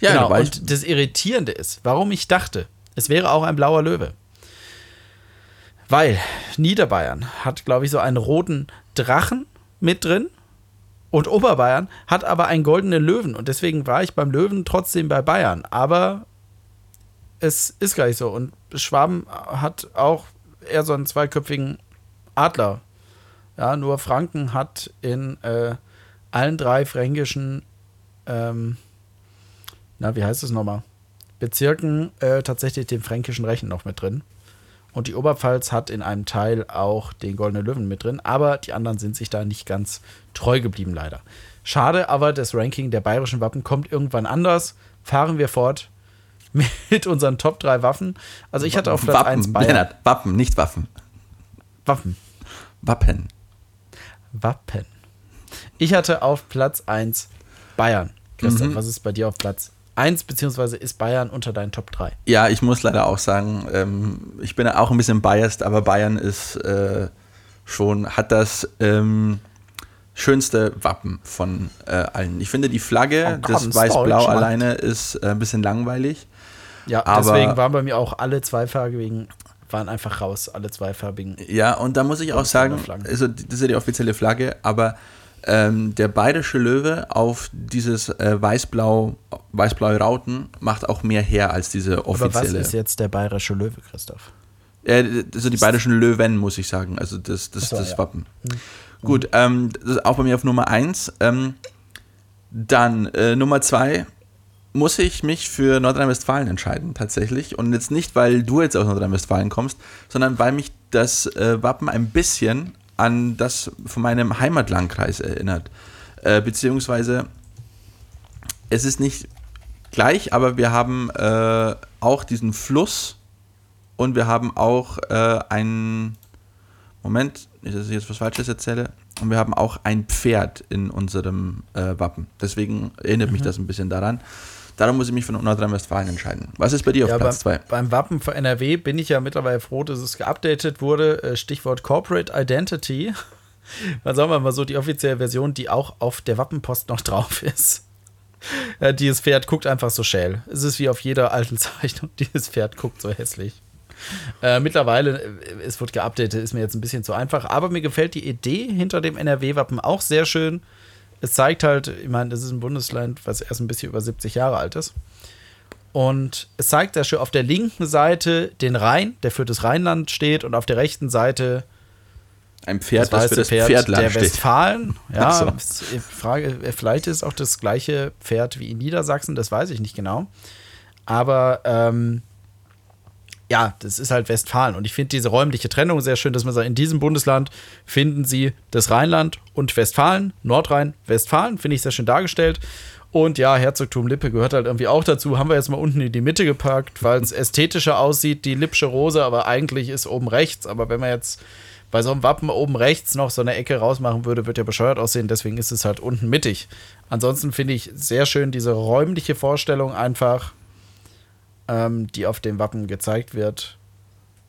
Ja, genau. Und das Irritierende ist, warum ich dachte, es wäre auch ein blauer Löwe. Weil Niederbayern hat, glaube ich, so einen roten Drachen mit drin. Und Oberbayern hat aber einen goldenen Löwen. Und deswegen war ich beim Löwen trotzdem bei Bayern. Aber es ist gar nicht so. Und Schwaben hat auch eher so einen zweiköpfigen Adler. Ja, nur Franken hat in äh, allen drei fränkischen, ähm, na, wie heißt es nochmal? Bezirken äh, tatsächlich den fränkischen Rechen noch mit drin. Und die Oberpfalz hat in einem Teil auch den Goldenen Löwen mit drin, aber die anderen sind sich da nicht ganz treu geblieben, leider. Schade, aber das Ranking der bayerischen Wappen kommt irgendwann anders. Fahren wir fort mit unseren Top 3 Waffen. Also ich hatte auf Platz 1 Wappen, Bayern. Lennart, Wappen, nicht Waffen. Waffen. Wappen. Wappen. Ich hatte auf Platz 1 Bayern. Christian, was ist bei dir auf Platz 1, beziehungsweise ist Bayern unter deinen Top 3? Ja, ich muss leider auch sagen, ähm, ich bin auch ein bisschen biased, aber Bayern ist äh, schon, hat das ähm, schönste Wappen von äh, allen. Ich finde die Flagge, Oh, das Weiß-Blau alleine ist äh, ein bisschen langweilig. Ja, Aber- deswegen waren bei mir auch alle zweifarbigen, waren einfach raus, alle zweifarbigen. Ja, und da muss ich auch sagen, also das ist ja die offizielle Flagge, aber ähm, der bayerische Löwe auf dieses äh, weiß-blau, weiß-blaue Rauten macht auch mehr her als diese Aber was offizielle. ist jetzt der bayerische Löwe, Christoph? Äh, also die bayerischen Löwen, muss ich sagen. Also das, das, so, das ja. Wappen. Gut, ähm, das ist auch bei mir auf Nummer 1. Ähm, dann äh, Nummer 2 muss ich mich für Nordrhein-Westfalen entscheiden, tatsächlich. Und jetzt nicht, weil du jetzt aus Nordrhein-Westfalen kommst, sondern weil mich das äh, Wappen ein bisschen an das von meinem Heimatlandkreis erinnert. Äh, beziehungsweise es ist nicht gleich, aber wir haben äh, auch diesen Fluss und wir haben auch äh, einen Moment, nicht, dass ich jetzt was Falsches erzähle. Und wir haben auch ein Pferd in unserem äh, Wappen. Deswegen erinnert Mhm. mich das ein bisschen daran. Darum muss ich mich für Nordrhein-Westfalen entscheiden. Was ist bei dir auf Ja, Platz beim, 2? beim Wappen für NRW bin ich ja mittlerweile froh, dass es geupdatet wurde. Äh, Stichwort Corporate Identity. Dann sagen wir mal so, die offizielle Version, die auch auf der Wappenpost noch drauf ist. Ja, dieses Pferd guckt einfach so schäl. Es ist wie auf jeder alten Zeichnung. Dieses Pferd guckt so hässlich. Äh, mittlerweile, äh, es wird geupdatet, ist mir jetzt ein bisschen zu einfach. Aber mir gefällt die Idee hinter dem NRW-Wappen auch sehr schön. Es zeigt halt, ich meine, das ist ein Bundesland, was erst ein bisschen über 70 Jahre alt ist. Und es zeigt sehr schön auf der linken Seite den Rhein, der für das Rheinland steht, und auf der rechten Seite Ein Pferd, das das, für das Pferd Pferdland der steht. Westfalen. Ja, so. es- frage, vielleicht ist auch das gleiche Pferd wie in Niedersachsen, das weiß ich nicht genau. Aber ähm, ja, das ist halt Westfalen. Und ich finde diese räumliche Trennung sehr schön, dass man sagt, in diesem Bundesland finden sie das Rheinland und Westfalen, Nordrhein-Westfalen, finde ich sehr schön dargestellt. Und ja, Herzogtum Lippe gehört halt irgendwie auch dazu. Haben wir jetzt mal unten in die Mitte gepackt, weil es ästhetischer aussieht, die Lippsche Rose, aber eigentlich ist oben rechts. Aber wenn man jetzt bei so einem Wappen oben rechts noch so eine Ecke rausmachen würde, wird ja bescheuert aussehen. Deswegen ist es halt unten mittig. Ansonsten finde ich sehr schön diese räumliche Vorstellung einfach, ähm, die auf dem Wappen gezeigt wird.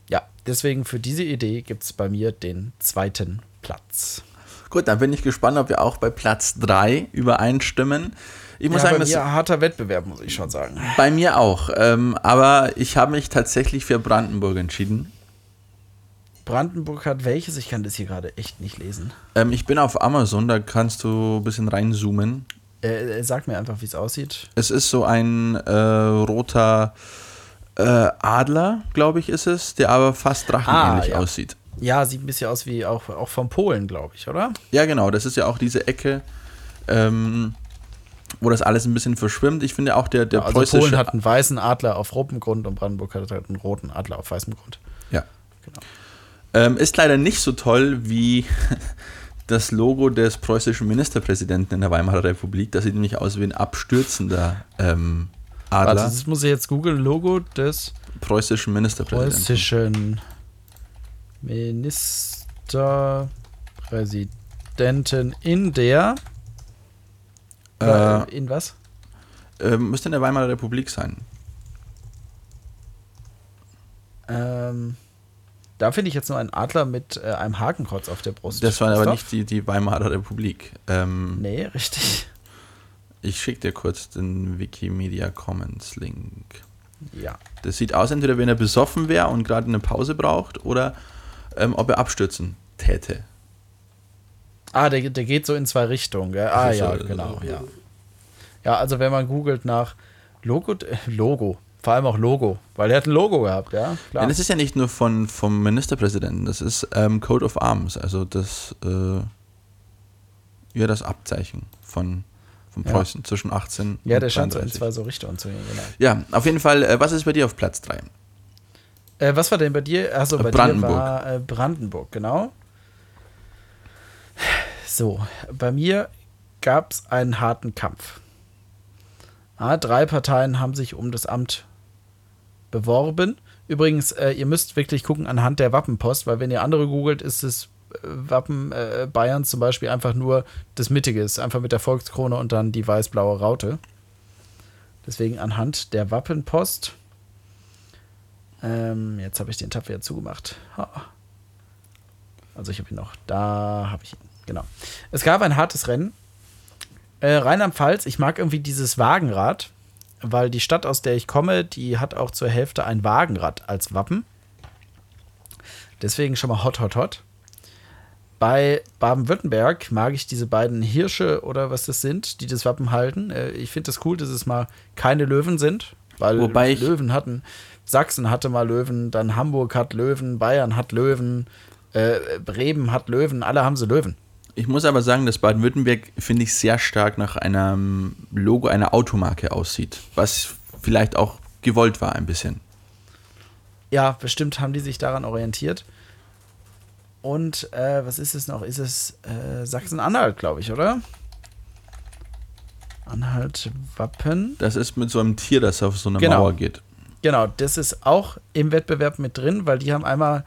Ja, deswegen für diese Idee gibt es bei mir den zweiten Platz. Gut, dann bin ich gespannt, ob wir auch bei Platz 3 übereinstimmen. Ich muss ja, sagen, bei mir harter Wettbewerb, muss ich schon sagen. bei mir auch. Ähm, aber ich habe mich tatsächlich für Brandenburg entschieden. Brandenburg hat welches? Ich kann das hier gerade echt nicht lesen. Ähm, ich bin auf Amazon, da kannst du ein bisschen reinzoomen. Äh, äh, sag mir einfach, wie es aussieht. Es ist so ein äh, roter äh, Adler, glaube ich, ist es, der aber fast drachenähnlich Ah, ja. aussieht. Ja, sieht ein bisschen aus wie auch, auch vom Polen, glaube ich, oder? Ja, genau, das ist ja auch diese Ecke, ähm, wo das alles ein bisschen verschwimmt. Ich finde auch der, der also preußische. Polen hat einen weißen Adler auf rotem Grund und Brandenburg hat halt einen roten Adler auf weißem Grund. Ja. Genau. Ähm, ist leider nicht so toll wie das Logo des preußischen Ministerpräsidenten in der Weimarer Republik. Das sieht nämlich aus wie ein abstürzender ähm, Adler. Warte, das muss ich jetzt googeln. Logo des preußischen Ministerpräsidenten. preußischen Ministerpräsidenten in der. Äh, in was? ähm, müsste in der Weimarer Republik sein. Ähm, da finde ich jetzt nur einen Adler mit äh, einem Hakenkreuz auf der Brust. Das war aber nicht die, die Weimarer Republik. Ähm, Nee, richtig. Ich schicke dir kurz den Wikimedia Commons Link. Ja. Das sieht aus, entweder wenn er besoffen wäre und gerade eine Pause braucht oder ähm, ob er abstürzen täte. Ah, der, der geht so in zwei Richtungen. Gell? Ah, ist ja, so- genau. so- Ja. ja, also wenn man googelt nach Logo, äh, Logo, vor allem auch Logo, weil er hat ein Logo gehabt, ja, klar. Ja, das ist ja nicht nur von, vom Ministerpräsidenten, das ist ähm, Code of Arms, also das, äh, ja, das Abzeichen von, von Ja. Preußen zwischen 18 ja, und der scheint so in 33. zwei so Richtungen zu gehen, genau. Ja, auf jeden Fall, äh, was ist bei dir auf Platz 3? Äh, was war denn bei dir? Achso, bei Brandenburg. dir war äh, Brandenburg, genau. So, bei mir gab es einen harten Kampf. Ah, drei Parteien haben sich um das Amt beworben. Übrigens, äh, ihr müsst wirklich gucken anhand der Wappenpost, weil wenn ihr andere googelt, ist das äh, Wappen äh, Bayerns zum Beispiel einfach nur das Mittige, ist einfach mit der Volkskrone und dann die weiß-blaue Raute. Deswegen anhand der Wappenpost. Ähm, jetzt habe ich den Tab wieder zugemacht. Ha. Also ich habe ihn noch. Da habe ich ihn. Genau. Es gab ein hartes Rennen. Äh, Rheinland-Pfalz, ich mag irgendwie dieses Wagenrad, weil die Stadt, aus der ich komme, die hat auch zur Hälfte ein Wagenrad als Wappen. Deswegen schon mal hot, hot, hot. Bei Baden-Württemberg mag ich diese beiden Hirsche oder was das sind, die das Wappen halten. Äh, ich finde es das cool, dass es mal keine Löwen sind, weil Wobei ich- Löwen hatten. Sachsen hatte mal Löwen, dann Hamburg hat Löwen, Bayern hat Löwen, äh, Bremen hat Löwen, alle haben sie Löwen. Ich muss aber sagen, dass Baden-Württemberg, finde ich, sehr stark nach einem Logo einer Automarke aussieht, was vielleicht auch gewollt war ein bisschen. Ja, bestimmt haben die sich daran orientiert. Und äh, was ist es noch? Ist es äh, Sachsen-Anhalt, glaube ich, oder? Anhalt Wappen. Das ist mit so einem Tier, das auf so eine Genau. Mauer geht. Genau, das ist auch im Wettbewerb mit drin, weil die haben einmal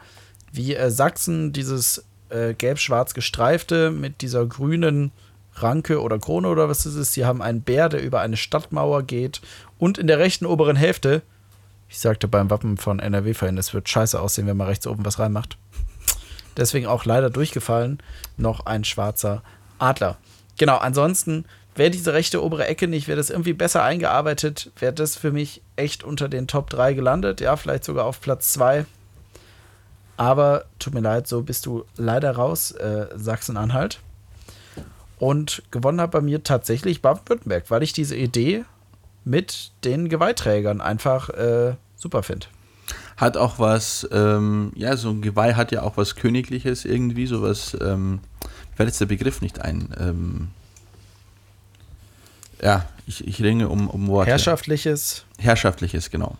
wie äh, Sachsen dieses äh, gelb-schwarz gestreifte mit dieser grünen Ranke oder Krone oder was das ist. Sie haben einen Bär, der über eine Stadtmauer geht und in der rechten oberen Hälfte, ich sagte beim Wappen von NRW vorhin, es wird scheiße aussehen, wenn man rechts oben was reinmacht. Deswegen auch leider durchgefallen, noch ein schwarzer Adler. Genau, ansonsten wäre diese rechte obere Ecke nicht, wäre das irgendwie besser eingearbeitet, wäre das für mich echt unter den Top 3 gelandet. Ja, vielleicht sogar auf Platz 2. Aber tut mir leid, so bist du leider raus, äh, Sachsen-Anhalt. Und gewonnen hat bei mir tatsächlich Baden-Württemberg, weil ich diese Idee mit den Geweihträgern einfach äh, super finde. Hat auch was, ähm, ja, so ein Geweih hat ja auch was Königliches irgendwie, sowas, ähm, fällt jetzt der Begriff nicht ein. Ähm, ja, ich, ich ringe um, um Worte. Herrschaftliches. Herrschaftliches, genau.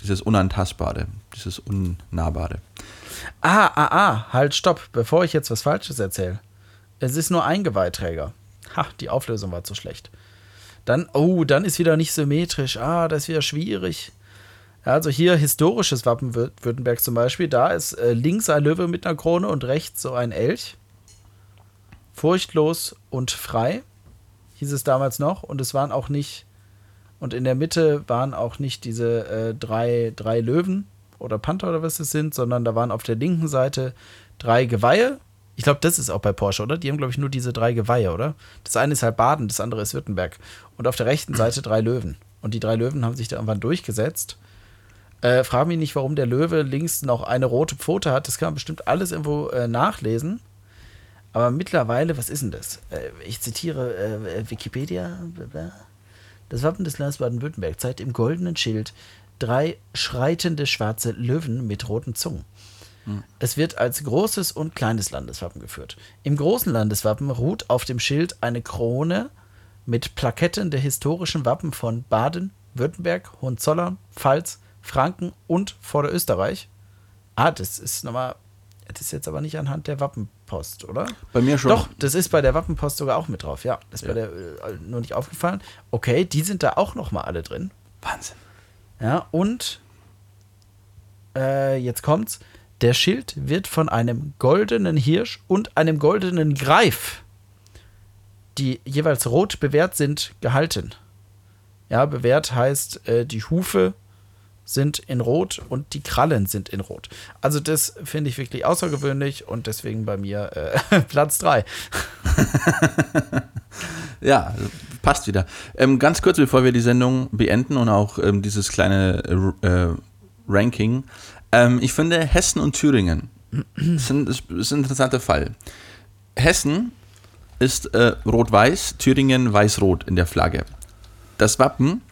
Dieses Unantastbare, dieses Unnahbare. Ah, ah, ah, halt, stopp, bevor ich jetzt was Falsches erzähle. Es ist nur ein Geweihträger. Ha, die Auflösung war zu schlecht. Dann, oh, dann ist wieder nicht symmetrisch. Ah, das ist wieder schwierig. Also hier historisches Wappen Württemberg zum Beispiel. Da ist äh, links ein Löwe mit einer Krone und rechts so ein Elch. Furchtlos und frei hieß es damals noch. Und es waren auch nicht, und in der Mitte waren auch nicht diese äh, drei, drei Löwen oder Panther oder was es sind, sondern da waren auf der linken Seite drei Geweihe. Ich glaube, das ist auch bei Porsche, oder? Die haben, glaube ich, nur diese drei Geweihe, oder? Das eine ist halt Baden, das andere ist Württemberg. Und auf der rechten Seite drei Löwen. Und die drei Löwen haben sich da irgendwann durchgesetzt. Äh, frag mich nicht, warum der Löwe links noch eine rote Pfote hat. Das kann man bestimmt alles irgendwo äh, nachlesen. Aber mittlerweile, was ist denn das? Äh, ich zitiere äh, Wikipedia. Das Wappen des Landes Baden-Württemberg zeigt im goldenen Schild drei schreitende schwarze Löwen mit roten Zungen. Hm. Es wird als großes und kleines Landeswappen geführt. Im großen Landeswappen ruht auf dem Schild eine Krone mit Plaketten der historischen Wappen von Baden, Württemberg, Hohenzollern, Pfalz, Franken und Vorderösterreich. Ah, das ist nochmal das ist jetzt aber nicht anhand der Wappenpost, oder? Bei mir schon. Doch, das ist bei der Wappenpost sogar auch mit drauf. Ja, das ist ja. bei der äh, nur nicht aufgefallen. Okay, die sind da auch noch mal alle drin. Wahnsinn. Ja, und äh, jetzt kommt's. Der Schild wird von einem goldenen Hirsch und einem goldenen Greif, die jeweils rot bewährt sind, gehalten. Ja, bewährt heißt, äh, die Hufe sind in Rot und die Krallen sind in Rot. Also das finde ich wirklich außergewöhnlich und deswegen bei mir äh, Platz 3. ja, passt wieder. Ähm, ganz kurz, bevor wir die Sendung beenden und auch ähm, dieses kleine äh, Ranking. Ähm, ich finde Hessen und Thüringen sind, ist, ist ein interessanter Fall. Hessen ist äh, rot-weiß, Thüringen weiß-rot in der Flagge. Das Wappen,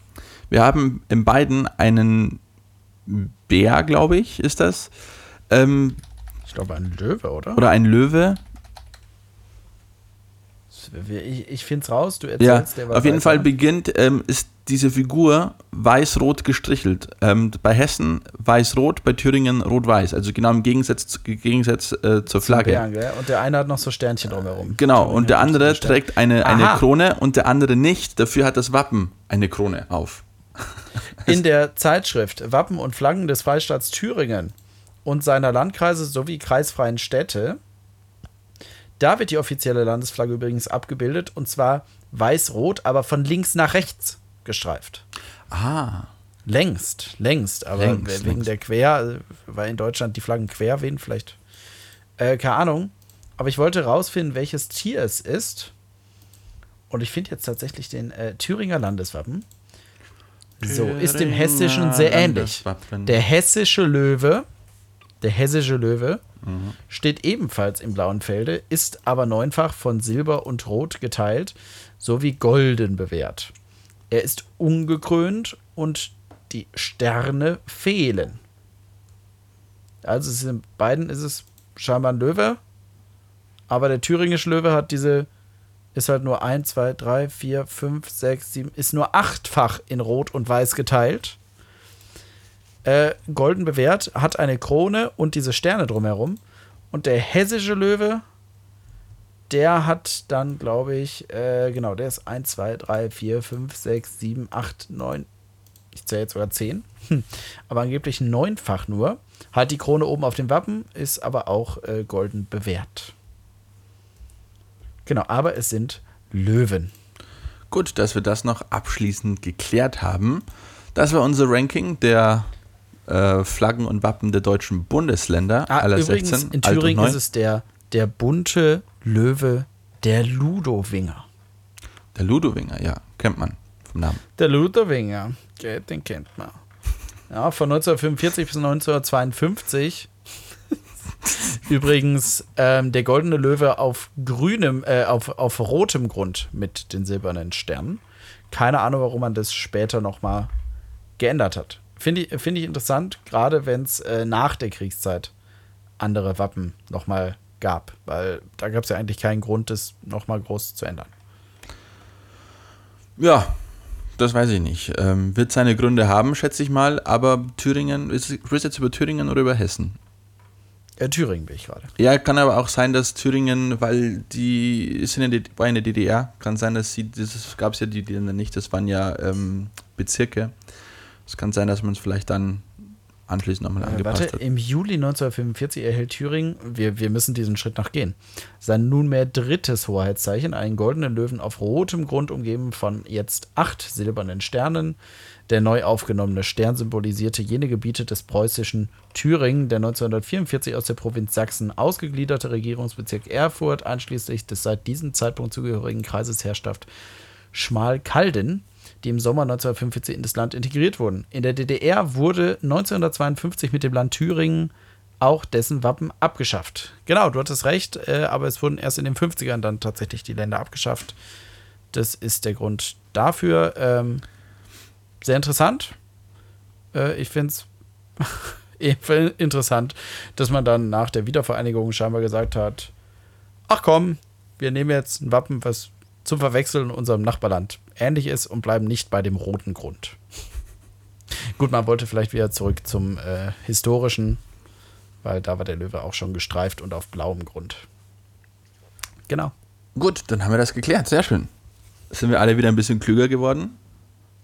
wir haben in beiden einen Bär, glaube ich, ist das. Ähm, ich glaube, ein Löwe, oder? Oder ein Löwe. Ich, ich finde es raus, du erzählst ja, der was Auf jeden Fall beginnt, ähm, ist diese Figur weiß-rot gestrichelt. Ähm, bei Hessen weiß-rot, bei Thüringen rot-weiß. Also genau im Gegensatz, Gegensatz äh, zur Flagge. Bären, und der eine hat noch so Sternchen drumherum. Genau, und der andere trägt eine, eine Krone und der andere nicht. Dafür hat das Wappen eine Krone auf. In der Zeitschrift Wappen und Flaggen des Freistaats Thüringen und seiner Landkreise sowie kreisfreien Städte, da wird die offizielle Landesflagge übrigens abgebildet und zwar weiß-rot, aber von links nach rechts gestreift. Ah. Längst, längst, aber längst, wegen längst. der Quer, weil in Deutschland die Flaggen quer wehen, vielleicht. Äh, keine Ahnung. Aber ich wollte rausfinden, welches Tier es ist. Und ich finde jetzt tatsächlich den äh, Thüringer Landeswappen. So, ist dem Hessischen sehr ähnlich. Der hessische Löwe, der hessische Löwe, mhm. steht ebenfalls im blauen Felde, ist aber neunfach von Silber und Rot geteilt, sowie golden bewährt. Er ist ungekrönt und die Sterne fehlen. Also in beiden ist es scheinbar ein Löwe, aber der thüringische Löwe hat diese ist halt nur 1, 2, 3, 4, 5, 6, 7, ist nur achtfach in Rot und Weiß geteilt. Äh, golden bewährt, hat eine Krone und diese Sterne drumherum. Und der hessische Löwe, der hat dann, glaube ich, äh, genau, der ist 1, 2, 3, 4, 5, 6, 7, 8, 9, ich zähle jetzt sogar 10, hm. aber angeblich neunfach nur. Hat die Krone oben auf dem Wappen, ist aber auch äh, golden bewährt. Genau, aber es sind Löwen. Gut, dass wir das noch abschließend geklärt haben. Das war unser Ranking der äh, Flaggen und Wappen der deutschen Bundesländer. Ah, aller übrigens, 16, in Thüringen ist es der, der bunte Löwe, der Ludowinger. Der Ludowinger, ja, kennt man vom Namen. Der Ludowinger, okay, den kennt man. Ja, von 1945 bis 1952 Übrigens, ähm, der goldene Löwe auf grünem, äh, auf, auf rotem Grund mit den silbernen Sternen. Keine Ahnung, warum man das später nochmal geändert hat. Finde ich, find ich interessant, gerade wenn es äh, nach der Kriegszeit andere Wappen nochmal gab, weil da gab es ja eigentlich keinen Grund, das nochmal groß zu ändern. Ja, das weiß ich nicht. Ähm, wird seine Gründe haben, schätze ich mal, aber Thüringen, ist es jetzt über Thüringen oder über Hessen? Äh, Thüringen bin ich gerade. Ja, kann aber auch sein, dass Thüringen, weil die sind in der, war in der DDR, kann sein, dass sie, das gab es ja die Länder nicht, das waren ja ähm, Bezirke. Es kann sein, dass man es vielleicht dann anschließend nochmal Äh, angepasst warte, hat. im Juli 1945 erhält Thüringen, wir, wir müssen diesen Schritt noch gehen, sein nunmehr drittes Hoheitszeichen, einen goldenen Löwen auf rotem Grund umgeben von jetzt acht silbernen Sternen. Der neu aufgenommene Stern symbolisierte jene Gebiete des preußischen Thüringen, der 1944 aus der Provinz Sachsen ausgegliederte Regierungsbezirk Erfurt, einschließlich des seit diesem Zeitpunkt zugehörigen Kreises Herrschaft Schmalkalden, die im Sommer 1945 in das Land integriert wurden. In der DDR wurde 1952 mit dem Land Thüringen auch dessen Wappen abgeschafft. Genau, du hattest recht, äh, aber es wurden erst in den 50ern dann tatsächlich die Länder abgeschafft. Das ist der Grund dafür. Ähm, sehr interessant. Äh, ich finde es interessant, dass man dann nach der Wiedervereinigung scheinbar gesagt hat, ach komm, wir nehmen jetzt ein Wappen, was zum Verwechseln in unserem Nachbarland ähnlich ist und bleiben nicht bei dem roten Grund. Gut, man wollte vielleicht wieder zurück zum äh, historischen, weil da war der Löwe auch schon gestreift und auf blauem Grund. Genau. Gut, dann haben wir das geklärt. Sehr schön. Sind wir alle wieder ein bisschen klüger geworden?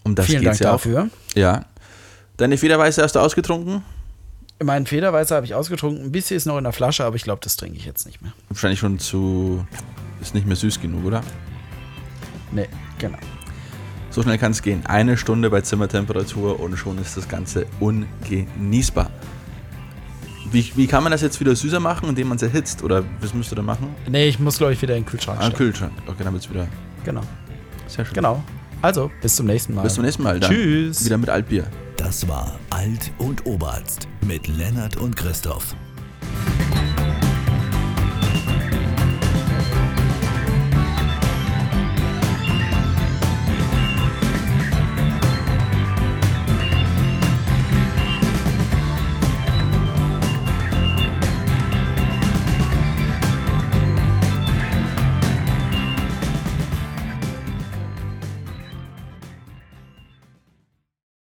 Um das Vielen geht's Dank ja dafür. auch. Ja. Deine Federweiße hast du ausgetrunken? Meinen Federweißer habe ich ausgetrunken. Ein bisschen ist noch in der Flasche, aber ich glaube, das trinke ich jetzt nicht mehr. Wahrscheinlich schon zu. Ist nicht mehr süß genug, oder? Nee, genau. So schnell kann es gehen. Eine Stunde bei Zimmertemperatur und schon ist das Ganze ungenießbar. Wie, wie kann man das jetzt wieder süßer machen, indem man es erhitzt? Oder was müsst ihr da machen? Nee, ich muss, glaube ich, wieder in den Kühlschrank Ah, stellen. Kühlschrank. Okay, dann wird's wieder. Genau. Sehr schön. Genau. Also, bis zum nächsten Mal. Bis zum nächsten Mal. Dann Tschüss. Wieder mit Altbier. Das war Alt und Oberarzt mit Lennart und Christoph.